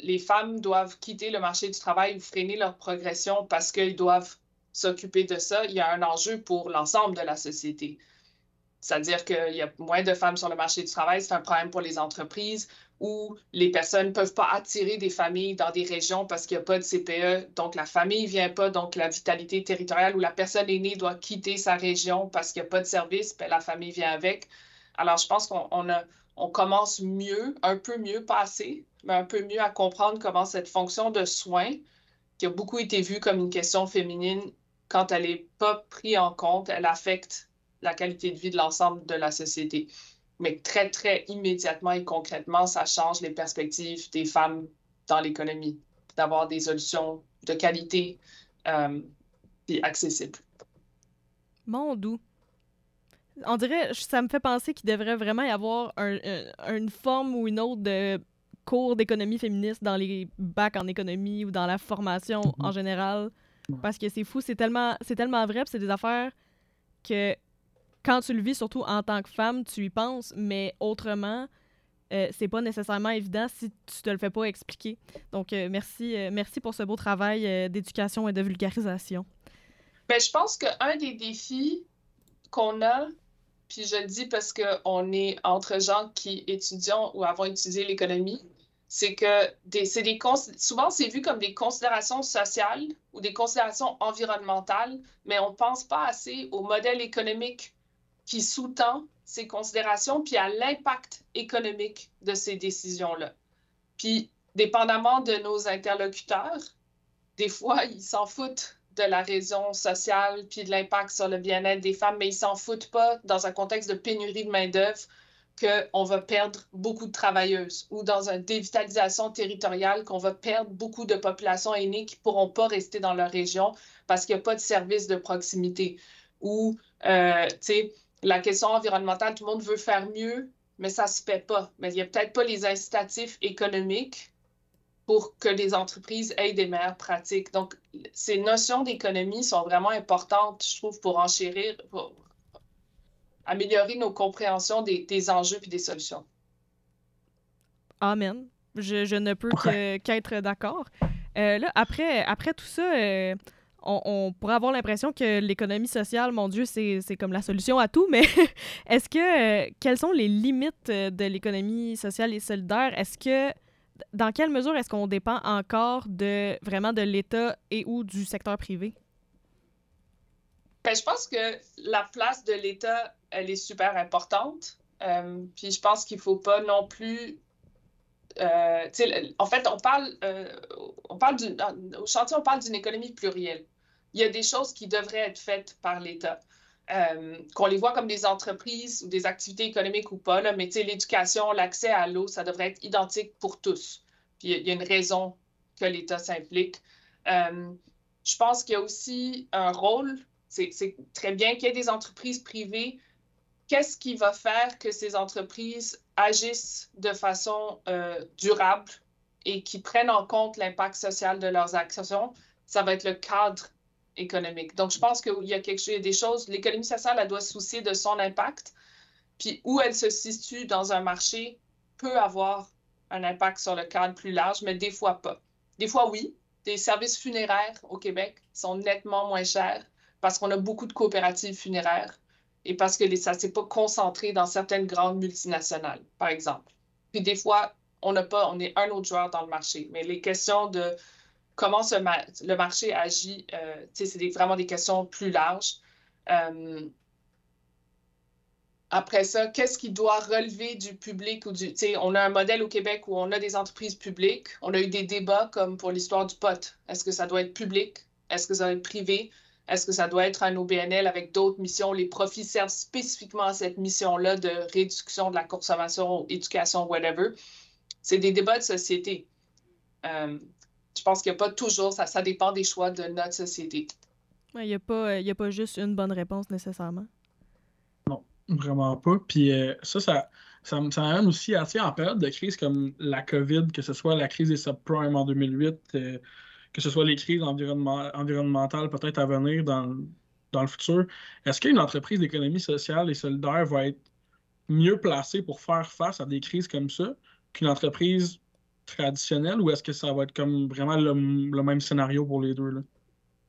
les femmes doivent quitter le marché du travail ou freiner leur progression parce qu'elles doivent s'occuper de ça, il y a un enjeu pour l'ensemble de la société. C'est-à-dire qu'il y a moins de femmes sur le marché du travail, c'est un problème pour les entreprises, où les personnes ne peuvent pas attirer des familles dans des régions parce qu'il n'y a pas de CPE. Donc, la famille ne vient pas. Donc, la vitalité territoriale où la personne aînée doit quitter sa région parce qu'il n'y a pas de service, puis la famille vient avec. Alors, je pense qu'on on commence mieux, un peu mieux, pas assez, mais un peu mieux à comprendre comment cette fonction de soins, qui a beaucoup été vue comme une question féminine, quand elle n'est pas prise en compte, elle affecte la qualité de vie de l'ensemble de la société mais très, très immédiatement et concrètement, ça change les perspectives des femmes dans l'économie, d'avoir des solutions de qualité euh, et accessibles. Mon doux. On dirait, ça me fait penser qu'il devrait vraiment y avoir une forme ou une autre de cours d'économie féministe dans les bacs en économie ou dans la formation en général. Parce que c'est fou, c'est tellement, c'est tellement vrai, c'est des affaires que quand tu le vis, surtout en tant que femme, tu y penses, mais autrement, euh, c'est pas nécessairement évident si tu te le fais pas expliquer. Donc, euh, merci, euh, merci pour ce beau travail d'éducation et de vulgarisation. Ben, je pense qu'un des défis qu'on a, puis je le dis parce qu'on est entre gens qui étudient ou avons étudié l'économie, c'est que des, des souvent c'est vu comme des considérations sociales ou des considérations environnementales, mais on ne pense pas assez au modèle économique qui sous-tend ces considérations, puis à l'impact économique de ces décisions-là. Puis, dépendamment de nos interlocuteurs, des fois, ils s'en foutent de la raison sociale, puis de l'impact sur le bien-être des femmes, mais ils s'en foutent pas dans un contexte de pénurie de main-d'œuvre qu'on va perdre beaucoup de travailleuses ou dans une dévitalisation territoriale qu'on va perdre beaucoup de populations aînées qui ne pourront pas rester dans leur région parce qu'il n'y a pas de service de proximité. Ou, euh, tu sais, la question environnementale, tout le monde veut faire mieux, mais ça ne se fait pas. Mais il n'y a peut-être pas les incitatifs économiques pour que les entreprises aient des meilleures pratiques. Donc, ces notions d'économie sont vraiment importantes, je trouve, pour enchérir, pour améliorer nos compréhensions des, enjeux et des solutions. Amen. Je, ne peux qu'être d'accord. Euh, là, après, après tout ça, euh, on, pourrait avoir l'impression que l'économie sociale, mon Dieu, c'est comme la solution à tout, mais <laughs> est-ce que, euh, quelles sont les limites de l'économie sociale et solidaire? Est-ce que, dans quelle mesure est-ce qu'on dépend encore de vraiment de l'État et ou du secteur privé? Ben, je pense que la place de l'État, elle est super importante. Euh, puis je pense qu'il ne faut pas non plus euh, en fait, on parle, on parle au chantier, on parle d'une économie plurielle il y a des choses qui devraient être faites par l'État. Euh, qu'on les voit comme des entreprises ou des activités économiques ou pas, là, mais l'éducation, l'accès à l'eau, ça devrait être identique pour tous. Puis il y, a une raison que l'État s'implique. Euh, je pense qu'il y a aussi un rôle, c'est très bien qu'il y ait des entreprises privées. Qu'est-ce qui va faire que ces entreprises agissent de façon euh, durable et qui prennent en compte l'impact social de leurs actions? Ça va être le cadre économique. Donc, je pense qu'il y a quelque chose, des choses, l'économie sociale, elle doit se soucier de son impact, puis où elle se situe dans un marché peut avoir un impact sur le cadre plus large, mais des fois pas. Des fois, oui. Des services funéraires au Québec sont nettement moins chers parce qu'on a beaucoup de coopératives funéraires et parce que ça ne s'est pas concentré dans certaines grandes multinationales, par exemple. Puis des fois, on n'a pas, on est un autre joueur dans le marché. Mais les questions de comment le marché agit, euh, c'est vraiment des questions plus larges. Euh, après ça, qu'est-ce qui doit relever du public ou du. On a un modèle au Québec où on a des entreprises publiques. On a eu des débats comme pour l'histoire du pot. Est-ce que ça doit être public? Est-ce que ça doit être privé? Est-ce que ça doit être un OBNL avec d'autres missions? Les profits servent spécifiquement à cette mission-là de réduction de la consommation, éducation, whatever. C'est des débats de société. Euh, je pense qu'il n'y a pas toujours, ça, ça dépend des choix de notre société. Il n'y a, pas, a pas juste une bonne réponse nécessairement. Non, vraiment pas. Puis euh, ça, ça, ça, m'amène aussi assez en période de crise comme la COVID, que ce soit la crise des subprimes en 2008, euh, que ce soit les crises environnementales peut-être à venir dans, dans le futur. Est-ce qu'une entreprise d'économie sociale et solidaire va être mieux placée pour faire face à des crises comme ça qu'une entreprise traditionnel ou est-ce que ça va être comme vraiment le, même scénario pour les deux? Là?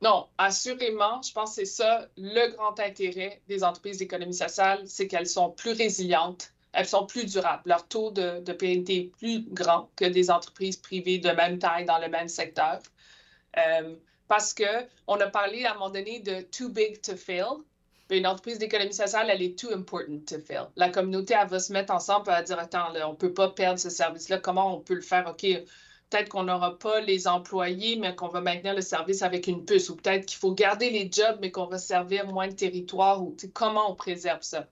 Non, assurément, je pense que c'est ça le grand intérêt des entreprises d'économie sociale, c'est qu'elles sont plus résilientes, elles sont plus durables. Leur taux de, de est plus grand que des entreprises privées de même taille dans le même secteur. Euh, parce qu'on a parlé à un moment donné de too big to fail une entreprise d'économie sociale, elle est too important to fail. La communauté, elle va se mettre ensemble et dire Attends, on ne peut pas perdre ce service-là. Comment on peut le faire? OK, peut-être qu'on n'aura pas les employés, mais qu'on va maintenir le service avec une puce. Ou peut-être qu'il faut garder les jobs, mais qu'on va servir moins de territoire. Ou comment on préserve ça?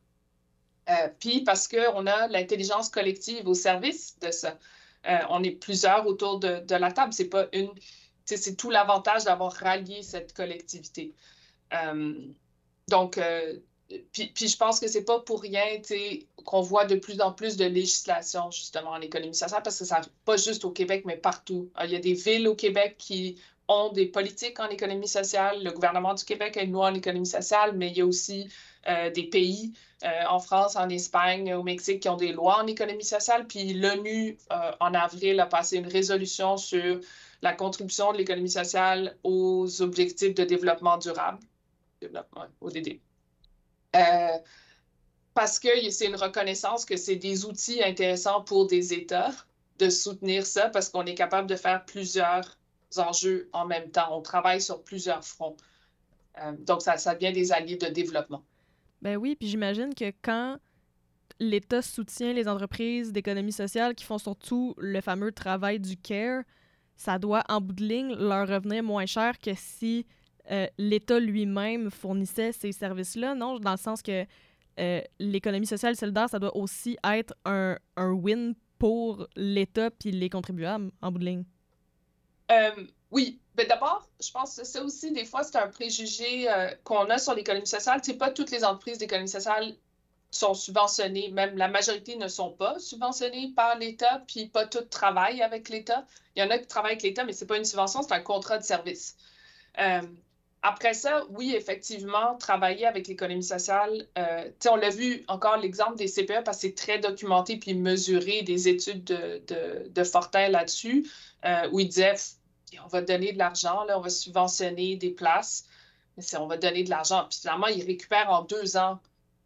Euh, puis parce qu'on a l'intelligence collective au service de ça. Euh, on est plusieurs autour de, de la table. C'est pas une. C'est tout l'avantage d'avoir rallié cette collectivité. Euh, donc, puis, puis, je pense que c'est pas pour rien qu'on voit de plus en plus de législation justement en économie sociale parce que ça pas juste au Québec, mais partout. Il y a des villes au Québec qui ont des politiques en économie sociale. Le gouvernement du Québec a une loi en économie sociale, mais il y a aussi euh, des pays euh, en France, en Espagne, au Mexique qui ont des lois en économie sociale. Puis l'ONU, euh, en avril, a passé une résolution sur la contribution de l'économie sociale aux objectifs de développement durable, développement, ODD. parce que c'est une reconnaissance que c'est des outils intéressants pour des États de soutenir ça parce qu'on est capable de faire plusieurs enjeux en même temps. On travaille sur plusieurs fronts. Euh, donc, ça, ça devient des alliés de développement. Ben oui, puis j'imagine que quand l'État soutient les entreprises d'économie sociale qui font surtout le fameux travail du CARE, ça doit, en bout de ligne, leur revenir moins cher que si euh, l'État lui-même fournissait ces services-là, non? Dans le sens que euh, l'économie sociale solidaire, ça doit aussi être un, win pour l'État puis les contribuables, en bout de ligne. Euh, oui, mais d'abord, je pense que ça aussi, des fois, c'est un préjugé qu'on a sur l'économie sociale. C'est pas toutes les entreprises d'économie sociale sont subventionnées, même la majorité ne sont pas subventionnées par l'État, puis pas toutes travaillent avec l'État. Il y en a qui travaillent avec l'État, mais c'est pas une subvention, c'est un contrat de service. Après ça, oui, effectivement, travailler avec l'économie sociale, euh, on l'a vu encore l'exemple des CPE parce que c'est très documenté puis mesuré des études de, de, Fortin là-dessus, euh, où il disait on va donner de l'argent, on va subventionner des places, mais on va donner de l'argent. Puis finalement, il récupère en deux ans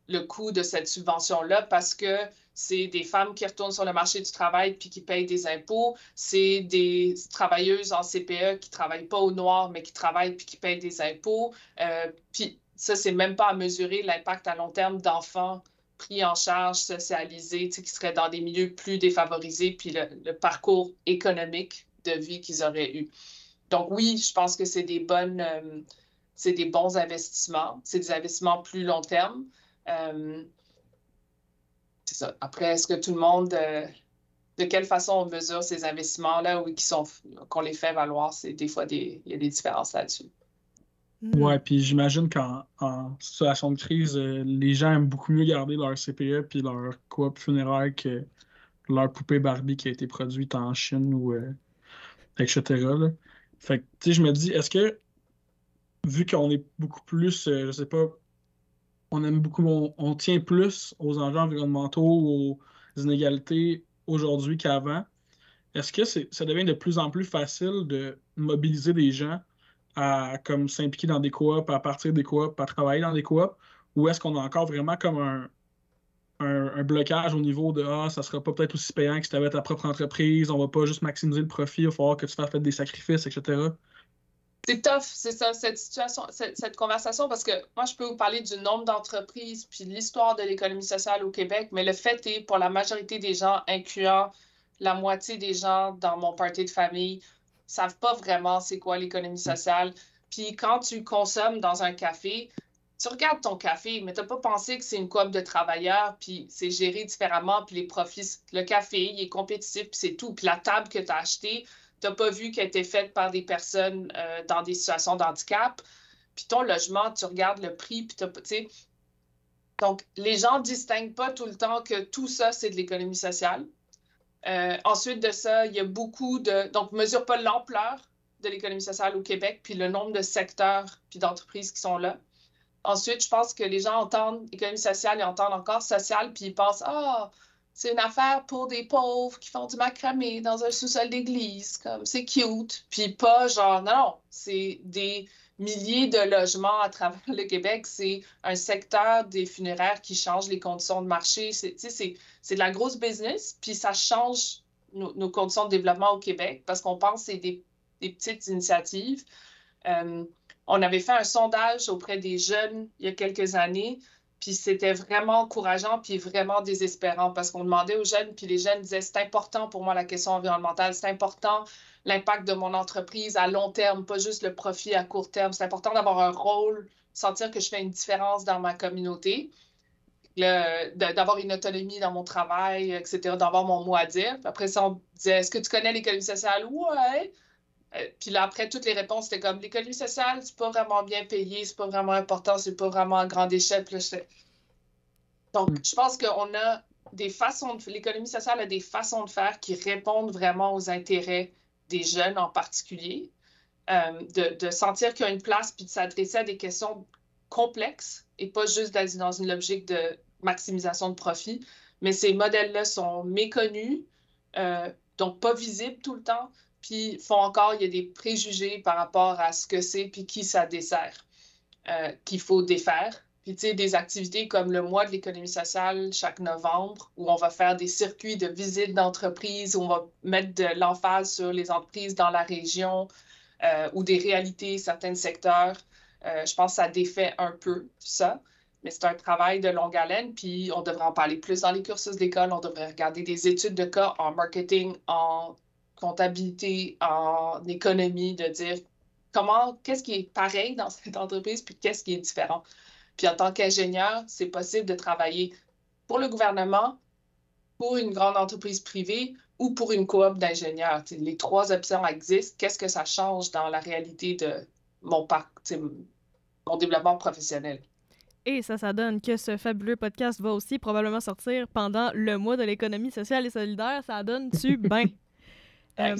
le coût de cette subvention-là parce que c'est des femmes qui retournent sur le marché du travail puis qui payent des impôts. C'est des travailleuses en CPE qui travaillent pas au noir, mais qui travaillent puis qui payent des impôts. Euh, puis ça, c'est même pas à mesurer l'impact à long terme d'enfants pris en charge, socialisés, qui seraient dans des milieux plus défavorisés, puis le, parcours économique de vie qu'ils auraient eu. Donc oui, je pense que c'est des bonnes, euh, c'est des bons investissements, c'est des investissements plus long terme. Euh, après, est-ce que tout le monde, euh, de quelle façon on mesure ces investissements-là ou qui sont, qu'on les fait valoir, c'est des fois des, il y a des différences là-dessus. Hmm. Ouais, puis j'imagine qu'en situation de crise, euh, les gens aiment beaucoup mieux garder leur CPE puis leur coop funéraire que leur poupée Barbie qui a été produite en Chine ou euh, etc. Fait que, tu sais, je me dis, est-ce que, vu qu'on est beaucoup plus, je sais pas, on aime beaucoup, on, tient plus aux enjeux environnementaux, aux inégalités aujourd'hui qu'avant. Est-ce que ça devient de plus en plus facile de mobiliser des gens à comme s'impliquer dans des coops, à partir des coops, à travailler dans des coops, ou est-ce qu'on a encore vraiment comme un, un, blocage au niveau de Ah, ça sera pas peut-être aussi payant que si tu avais ta propre entreprise, on va pas juste maximiser le profit, il va falloir que tu fasses des sacrifices, etc c'est tough, c'est ça, cette situation, cette, conversation, parce que moi, je peux vous parler du nombre d'entreprises puis l'histoire de l'économie sociale au Québec, mais le fait est, pour la majorité des gens, incluant la moitié des gens dans mon party de famille, savent pas vraiment c'est quoi l'économie sociale. Puis quand tu consommes dans un café, tu regardes ton café, mais tu n'as pas pensé que c'est une coop de travailleurs, puis c'est géré différemment, puis les profits, le café, il est compétitif, puis c'est tout. Puis la table que tu as achetée, tu n'as pas vu qu'elle était faite par des personnes euh, dans des situations d'handicap. Puis ton logement, tu regardes le prix, puis tu sais. Donc, les gens ne distinguent pas tout le temps que tout ça, c'est de l'économie sociale. Euh, ensuite de ça, il y a beaucoup de. Donc, mesure pas l'ampleur de l'économie sociale au Québec, puis le nombre de secteurs puis d'entreprises qui sont là. Ensuite, je pense que les gens entendent économie sociale, ils entendent encore social, puis ils pensent Ah, c'est une affaire pour des pauvres qui font du macramé dans un sous-sol d'église, comme c'est cute. Puis pas genre, non, c'est des milliers de logements à travers le Québec. C'est un secteur des funéraires qui change les conditions de marché. C'est de la grosse business, puis ça change nos, conditions de développement au Québec parce qu'on pense que c'est des, des, petites initiatives. Euh, on avait fait un sondage auprès des jeunes il y a quelques années puis c'était vraiment encourageant, puis vraiment désespérant parce qu'on demandait aux jeunes, puis les jeunes disaient c'est important pour moi la question environnementale, c'est important l'impact de mon entreprise à long terme, pas juste le profit à court terme. C'est important d'avoir un rôle, sentir que je fais une différence dans ma communauté, d'avoir une autonomie dans mon travail, etc., d'avoir mon mot à dire. après ça, on disait est-ce que tu connais l'économie sociale? Ouais. Euh, puis là, après, toutes les réponses, c'était comme l'économie sociale, c'est pas vraiment bien payé, c'est pas vraiment important, c'est pas vraiment à grande échelle. Donc, je pense qu'on a des façons de... L'économie sociale a des façons de faire qui répondent vraiment aux intérêts des jeunes en particulier. Euh, de, de, sentir qu'il y a une place puis de s'adresser à des questions complexes et pas juste dans, dans une logique de maximisation de profit. Mais ces modèles-là sont méconnus, euh, donc pas visibles tout le temps, puis font encore, il y a des préjugés par rapport à ce que c'est puis qui ça dessert, euh, qu'il faut défaire. Puis, tu sais, des activités comme le mois de l'économie sociale chaque novembre, où on va faire des circuits de visite d'entreprises, où on va mettre de l'emphase sur les entreprises dans la région euh, ou des réalités, certains secteurs. Euh, je pense que ça défait un peu ça, mais c'est un travail de longue haleine, puis on devrait en parler plus dans les cursus d'école. On devrait regarder des études de cas en marketing, en comptabilité, en économie, de dire comment, qu'est-ce qui est pareil dans cette entreprise, puis qu'est-ce qui est différent. Puis en tant qu'ingénieur, c'est possible de travailler pour le gouvernement, pour une grande entreprise privée ou pour une coop d'ingénieurs. Les trois options existent. Qu'est-ce que ça change dans la réalité de mon, mon développement professionnel? Et ça, ça donne que ce fabuleux podcast va aussi probablement sortir pendant le mois de l'économie sociale et solidaire. Ça donne-tu <laughs> bien? Euh,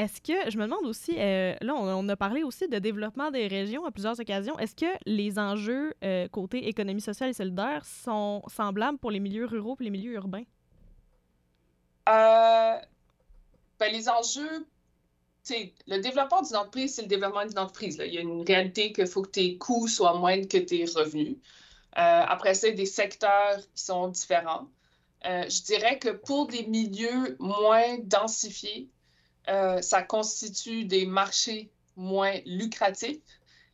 est-ce que, je me demande aussi, euh, là, on, a parlé aussi de développement des régions à plusieurs occasions. Est-ce que les enjeux euh, côté économie sociale et solidaire sont semblables pour les milieux ruraux et les milieux urbains? Euh, ben, les enjeux, le développement d'une entreprise, c'est le développement d'une entreprise. Il y a une réalité qu'il faut que tes coûts soient moindres que tes revenus. après ça, il y a des secteurs qui sont différents. je dirais que pour des milieux moins densifiés, euh, ça constitue des marchés moins lucratifs.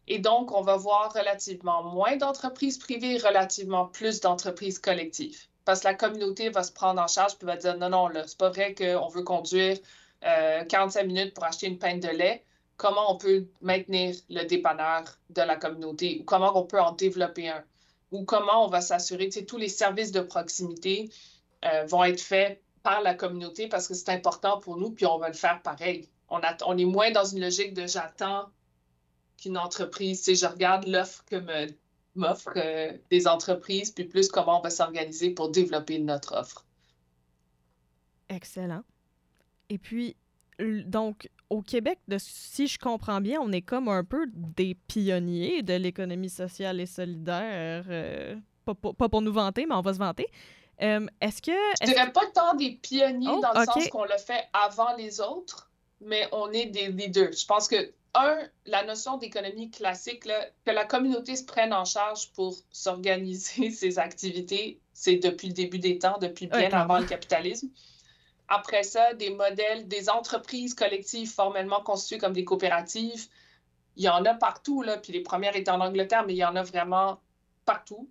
Et donc, on va voir relativement moins d'entreprises privées, relativement plus d'entreprises collectives. Parce que la communauté va se prendre en charge et va dire non, non, là, c'est pas vrai qu'on veut conduire 45 euh, minutes pour acheter une pinte de lait. Comment on peut maintenir le dépanneur de la communauté? Ou comment on peut en développer un? Ou comment on va s'assurer que tous les services de proximité euh, vont être faits par la communauté parce que c'est important pour nous, puis on va le faire pareil. On, on est moins dans une logique de j'attends qu'une entreprise, tu je regarde l'offre que m'offrent euh, des entreprises, puis plus comment on va s'organiser pour développer notre offre. Excellent. Et puis, donc, au Québec, de, si je comprends bien, on est comme un peu des pionniers de l'économie sociale et solidaire. Euh, pas, pas, pour nous vanter, mais on va se vanter. Euh, est-ce que. je dirais pas tant des pionniers oh, dans le sens qu'on le fait avant les autres, mais on est des leaders. Je pense que, un, la notion d'économie classique, que la communauté se prenne en charge pour s'organiser <laughs> ses activités, c'est depuis le début des temps, depuis bien avant le capitalisme. Après ça, des modèles, des entreprises collectives formellement constituées comme des coopératives, il y en a partout, là, puis les premières étaient en Angleterre, mais il y en a vraiment partout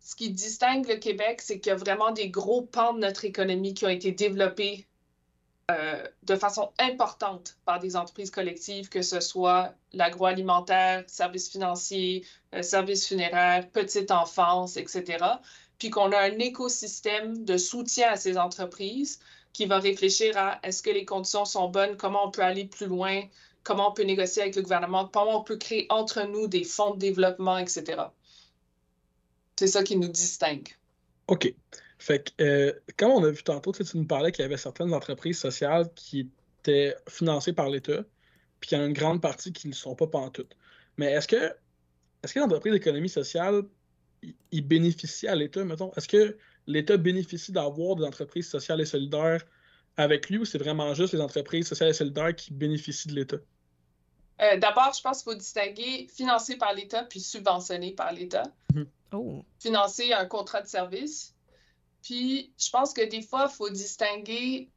ce qui distingue le Québec, c'est qu'il y a vraiment des gros pans de notre économie qui ont été développés euh, de façon importante par des entreprises collectives, que ce soit l'agroalimentaire, services financiers, euh, services funéraires, petite enfance, etc. Puis qu'on a un écosystème de soutien à ces entreprises qui va réfléchir à est-ce que les conditions sont bonnes, comment on peut aller plus loin, comment on peut négocier avec le gouvernement, comment on peut créer entre nous des fonds de développement, etc. C'est ça qui nous distingue. OK. Fait que, euh, comme on a vu tantôt, tu nous parlais qu'il y avait certaines entreprises sociales qui étaient financées par l'État, puis qu'il y a une grande partie qui ne le sont pas pantoute. Mais est-ce que, est-ce que l'entreprise d'économie sociale, il bénéficie à l'État, mettons? Est-ce que l'État bénéficie d'avoir des entreprises sociales et solidaires avec lui ou c'est vraiment juste les entreprises sociales et solidaires qui bénéficient de l'État? Euh, d'abord, je pense qu'il faut distinguer financé par l'État puis subventionné par l'État. Mhm. Oh. Financer un contrat de service. Puis, je pense que des fois, il faut distinguer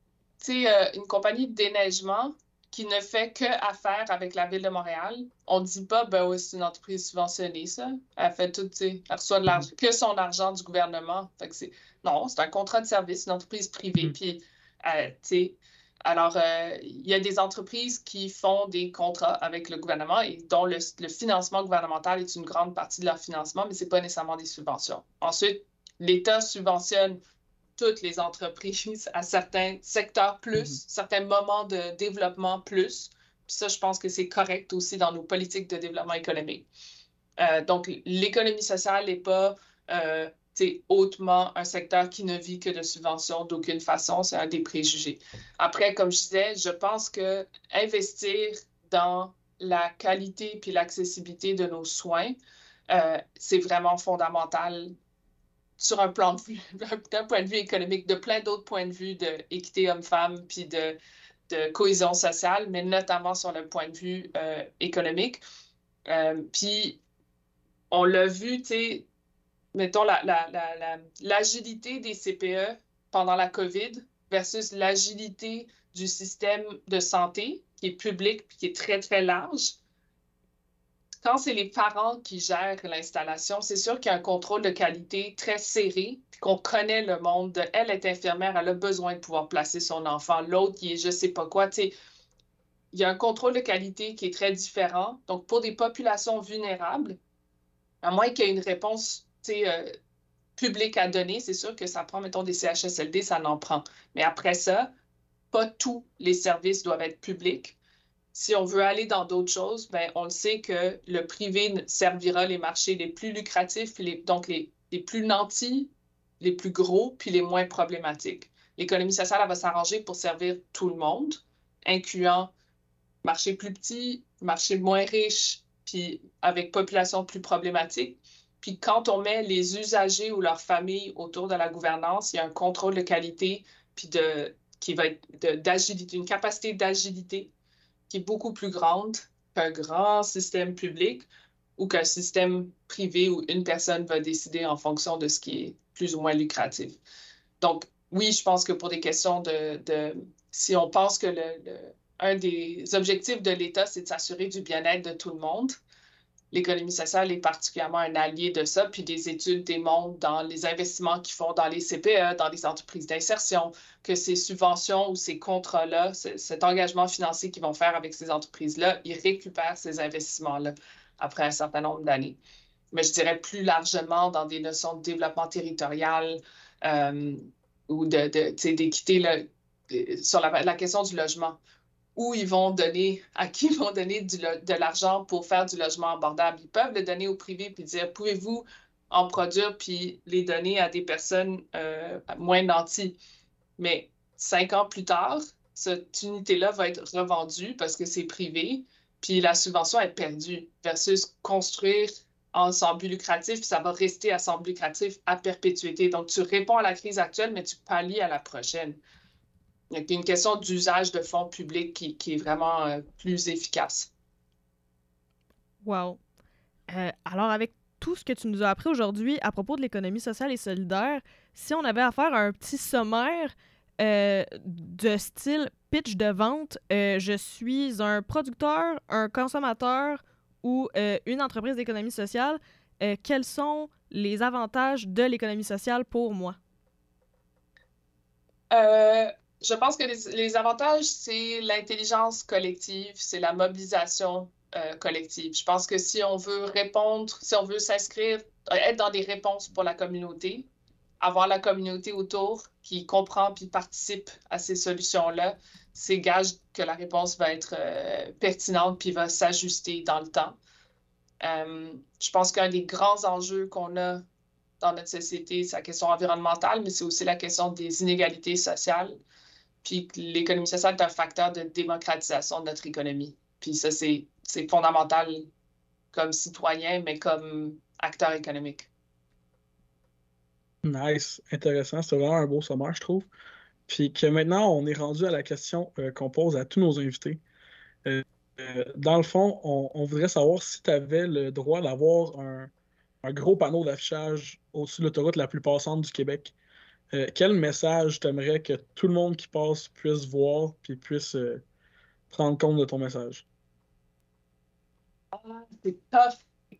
euh, une compagnie de déneigement qui ne fait que affaire avec la ville de Montréal. On ne dit pas, ben oui, c'est une entreprise subventionnée, ça. Elle fait tout, tu sais, elle reçoit de l'argent, que son argent du gouvernement. Fait que non, c'est un contrat de service, une entreprise privée. Mhm. Puis, euh, tu sais, alors, euh, il y a des entreprises qui font des contrats avec le gouvernement et dont le, financement gouvernemental est une grande partie de leur financement, mais ce n'est pas nécessairement des subventions. Ensuite, l'État subventionne toutes les entreprises à certains secteurs plus, mm-hmm. certains moments de développement plus. ça, je pense que c'est correct aussi dans nos politiques de développement économique. Euh, donc, l'économie sociale n'est pas euh, hautement un secteur qui ne vit que de subventions d'aucune façon. C'est un des préjugés. Après, comme je disais, je pense que investir dans la qualité puis l'accessibilité de nos soins, euh, c'est vraiment fondamental sur un plan de vue, <laughs> d'un point de vue économique, de plein d'autres points de vue d'équité homme-femme puis de, de, cohésion sociale, mais notamment sur le point de vue euh, économique. Euh, puis on l'a vu, tu sais, mettons l'agilité la, des CPE pendant la COVID versus l'agilité du système de santé qui est public puis qui est très, très large. Quand c'est les parents qui gèrent l'installation, c'est sûr qu'il y a un contrôle de qualité très serré, qu'on connaît le monde. De, elle est infirmière, elle a besoin de pouvoir placer son enfant. L'autre, qui est je sais pas quoi. Il y a un contrôle de qualité qui est très différent. Donc, pour des populations vulnérables, à moins qu'il y ait une réponse euh, publique à donner, c'est sûr que ça prend, mettons, des CHSLD, ça en prend. Mais après ça, pas tous les services doivent être publics. Si on veut aller dans d'autres choses, ben, on sait que le privé servira les marchés les plus lucratifs, donc les, les, plus nantis, les plus gros, puis les moins problématiques. L'économie sociale va s'arranger pour servir tout le monde, incluant marché plus petit, marché moins riche, puis avec population plus problématique. Puis quand on met les usagers ou leurs familles autour de la gouvernance, il y a un contrôle de qualité, puis de, qui va être d'agilité, une capacité d'agilité qui est beaucoup plus grande qu'un grand système public ou qu'un système privé où une personne va décider en fonction de ce qui est plus ou moins lucratif. Donc, oui, je pense que pour des questions de, si on pense que le, un des objectifs de l'État, c'est de s'assurer du bien-être de tout le monde, l'économie sociale est particulièrement un allié de ça, puis des études démontrent dans les investissements qu'ils font dans les CPE, dans les entreprises d'insertion, que ces subventions ou ces contrats-là, cet engagement financier qu'ils vont faire avec ces entreprises-là, ils récupèrent ces investissements-là après un certain nombre d'années. Mais je dirais plus largement dans des notions de développement territorial euh, ou d'équité euh, sur la question du logement où ils vont donner, à qui ils vont donner de l'argent pour faire du logement abordable. Ils peuvent le donner au privé puis dire pouvez-vous en produire puis les donner à des personnes euh, moins nantis. Mais cinq ans plus tard, cette unité-là va être revendue parce que c'est privé, puis la subvention est perdue versus construire en sans lucratif, puis ça va rester à sans lucratif à perpétuité. Donc, tu réponds à la crise actuelle, mais tu pallies à la prochaine. Il y a une question d'usage de fonds publics qui, est vraiment euh, plus efficace. Wow. Euh, alors, avec tout ce que tu nous as appris aujourd'hui à propos de l'économie sociale et solidaire, si on avait à faire un petit sommaire euh, de style pitch de vente, je suis un producteur, un consommateur ou une entreprise d'économie sociale, quels sont les avantages de l'économie sociale pour moi? Je pense que les, avantages, c'est l'intelligence collective, c'est la mobilisation euh, collective. Je pense que si on veut répondre, si on veut s'inscrire, euh, être dans des réponses pour la communauté, avoir la communauté autour qui comprend puis participe à ces solutions-là, c'est gage que la réponse va être euh, pertinente puis va s'ajuster dans le temps. je pense qu'un des grands enjeux qu'on a dans notre société, c'est la question environnementale, mais c'est aussi la question des inégalités sociales. Puis l'économie sociale est un facteur de démocratisation de notre économie. Puis ça, c'est fondamental comme citoyen, mais comme acteur économique. Nice, intéressant. C'est vraiment un beau sommaire, je trouve. Puis que maintenant, on est rendu à la question euh, qu'on pose à tous nos invités. Euh, euh, dans le fond, on, voudrait savoir si tu avais le droit d'avoir un, un, gros panneau d'affichage au-dessus de l'autoroute la plus passante du Québec. Euh, quel message t'aimerais que tout le monde qui passe puisse voir puis puisse euh, prendre compte de ton message? Ah, c'est tough.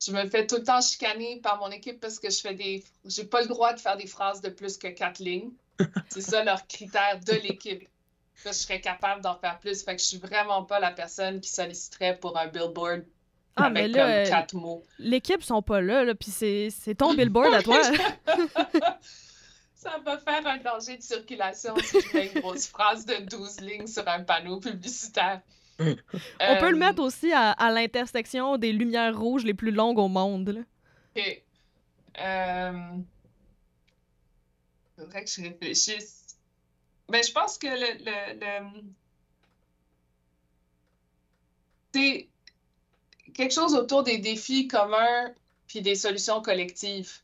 Je me fais tout le temps chicaner par mon équipe parce que je fais des. J'ai pas le droit de faire des phrases de plus que quatre lignes. <laughs> C'est ça leur critère de l'équipe. je serais capable d'en faire plus. Fait que je suis vraiment pas la personne qui solliciterait pour un billboard ah, avec mais là, comme quatre mots. L'équipe sont pas là, là puis c'est ton billboard à <laughs> toi. <laughs> Ça va faire un danger de circulation si je mets une grosse phrase de 12 lignes sur un panneau publicitaire. On peut le mettre aussi à, à l'intersection des lumières rouges les plus longues au monde. Là. OK. Euh... Faudrait que je réfléchisse. Ben, je pense que le... le, le... C'est quelque chose autour des défis communs puis des solutions collectives.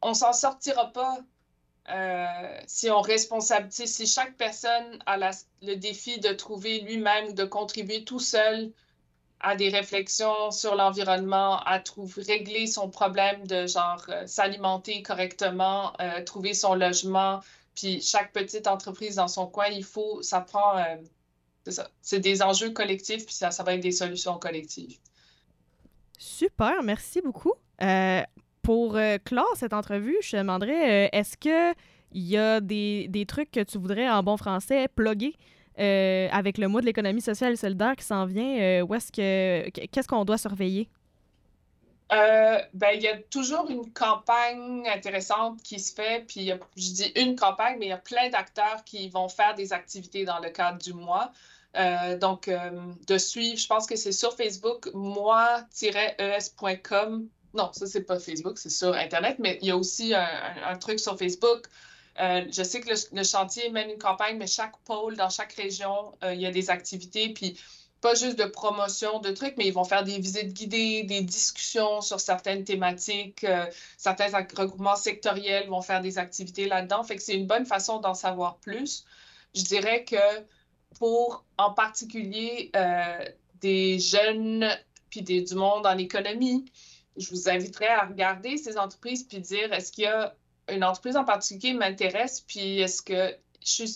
On s'en sortira pas euh, si on responsabilise, si chaque personne a le défi de trouver lui-même de contribuer tout seul à des réflexions sur l'environnement, à régler son problème de genre euh, s'alimenter correctement, euh, trouver son logement, puis chaque petite entreprise dans son coin, il faut, ça prend, c'est des enjeux collectifs, puis ça va être des solutions collectives. Super, merci beaucoup. Euh, pour euh, clore cette entrevue, je te demanderais, euh, est-ce qu'il y a des, des, trucs que tu voudrais, en bon français, plugger euh, avec le mois de l'économie sociale et solidaire qui s'en vient? où est-ce que, qu'est-ce qu'on doit surveiller? ben, il y a toujours une campagne intéressante qui se fait, puis je dis une campagne, mais il y a plein d'acteurs qui vont faire des activités dans le cadre du mois. Euh, donc, euh, de suivre, je pense que c'est sur Facebook, moi-es.com. Non, ça, c'est pas Facebook, c'est sur Internet, mais il y a aussi un, truc sur Facebook. Euh, je sais que le, chantier mène une campagne, mais chaque pôle dans chaque région, il y a des activités, puis pas juste de promotion de trucs, mais ils vont faire des visites guidées, des discussions sur certaines thématiques. certains regroupements sectoriels vont faire des activités là-dedans. Fait que c'est une bonne façon d'en savoir plus. Je dirais que pour en particulier euh, des jeunes puis du monde en économie, je vous inviterais à regarder ces entreprises puis dire est-ce qu'il y a une entreprise en particulier qui m'intéresse? Puis est-ce que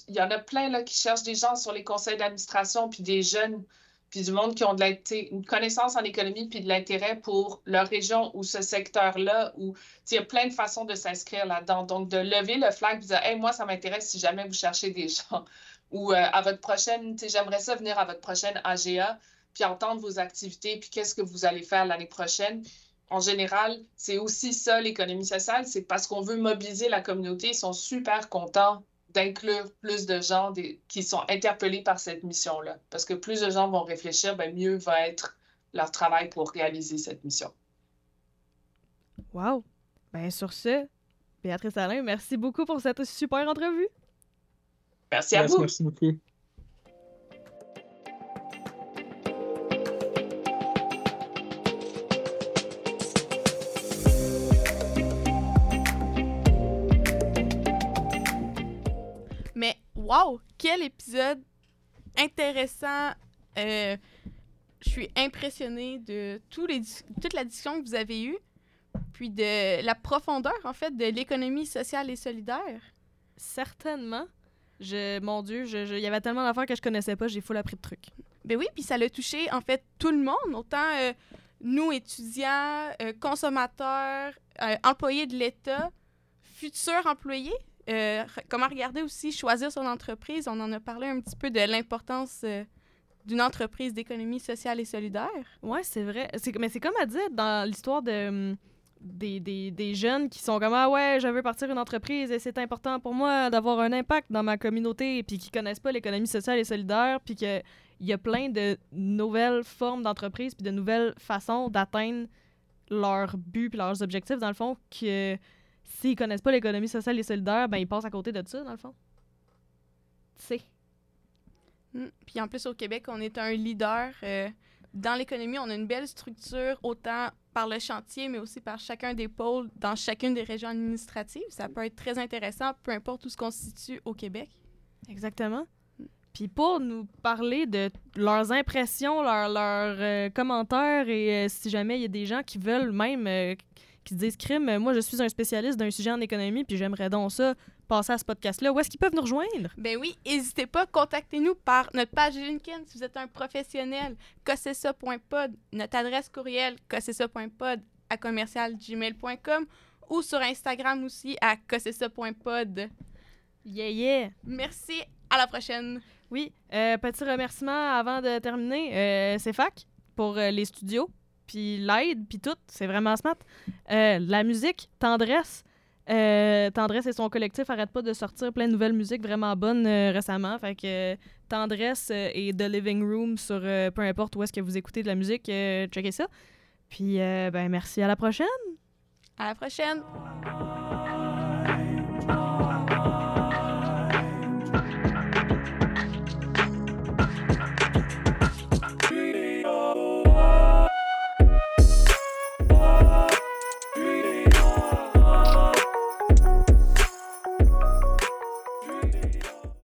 il y en a plein là, qui cherchent des gens sur les conseils d'administration puis des jeunes puis du monde qui ont de une connaissance en économie puis de l'intérêt pour leur région ou ce secteur-là, où il y a plein de façons de s'inscrire là-dedans. Donc, de lever le flag et dire hey, moi, ça m'intéresse si jamais vous cherchez des <laughs> gens ou euh, à votre prochaine, j'aimerais ça venir à votre prochaine AGA, puis entendre vos activités, puis qu'est-ce que vous allez faire l'année prochaine. En général, c'est aussi ça l'économie sociale, c'est parce qu'on veut mobiliser la communauté, ils sont super contents d'inclure plus de gens des, qui sont interpellés par cette mission-là. Parce que plus de gens vont réfléchir, ben mieux va être leur travail pour réaliser cette mission. Wow! Ben sur ce, Béatrice Alain, merci beaucoup pour cette super entrevue. Merci à vous. Merci beaucoup. Wow, quel épisode intéressant. Euh, je suis impressionnée de tous les, toute la discussion que vous avez eue, puis de la profondeur, en fait, de l'économie sociale et solidaire. Certainement. Je, mon Dieu, il y avait tellement d'affaires que je connaissais pas, j'ai full appris de trucs. Ben oui, puis ça l'a touché, en fait, tout le monde, autant euh, nous, étudiants, euh, consommateurs, employés de l'État, futurs employés. Comment regarder aussi, choisir son entreprise? On en a parlé un petit peu de l'importance d'une entreprise d'économie sociale et solidaire. Oui, c'est vrai. Mais c'est comme à dire dans l'histoire hum, des, des, des, jeunes qui sont comme Ah ouais, je veux partir une entreprise et c'est important pour moi d'avoir un impact dans ma communauté, puis qui connaissent pas l'économie sociale et solidaire, puis qu'il y a plein de nouvelles formes d'entreprise, puis de nouvelles façons d'atteindre leurs buts puis leurs objectifs, dans le fond, que s'ils connaissent pas l'économie sociale et solidaire, ben ils passent à côté de ça, dans le fond. Tu sais. Mmh. Puis en plus, au Québec, on est un leader. Euh, dans l'économie, on a une belle structure, autant par le chantier, mais aussi par chacun des pôles dans chacune des régions administratives. Ça peut être très intéressant, peu importe où se constitue au Québec. Exactement. Puis pour nous parler de leurs impressions, leurs, leurs euh, commentaires et euh, si jamais il y a des gens qui veulent même, qui se disent crime, moi je suis un spécialiste d'un sujet en économie puis j'aimerais donc ça passer à ce podcast-là, où est-ce qu'ils peuvent nous rejoindre? Ben oui, n'hésitez pas, contactez-nous par notre page LinkedIn si vous êtes un professionnel, cossessa.pod, notre adresse courriel cossessa.pod à commercialgmail.com ou sur Instagram aussi à cossessa.pod. Yeah, yeah! Merci, à la prochaine! Oui, euh, petit remerciement avant de terminer, euh, c'est FAC pour euh, les studios, puis l'aide, puis tout, c'est vraiment smart. Euh, la musique, tendresse, Euh, Tendresse et son collectif arrêtent pas de sortir plein de nouvelles musiques vraiment bonnes euh, récemment. Fait que Tendresse et The Living Room sur peu importe où est-ce que vous écoutez de la musique, checkez ça. Puis, ben, merci. À la prochaine! À la prochaine!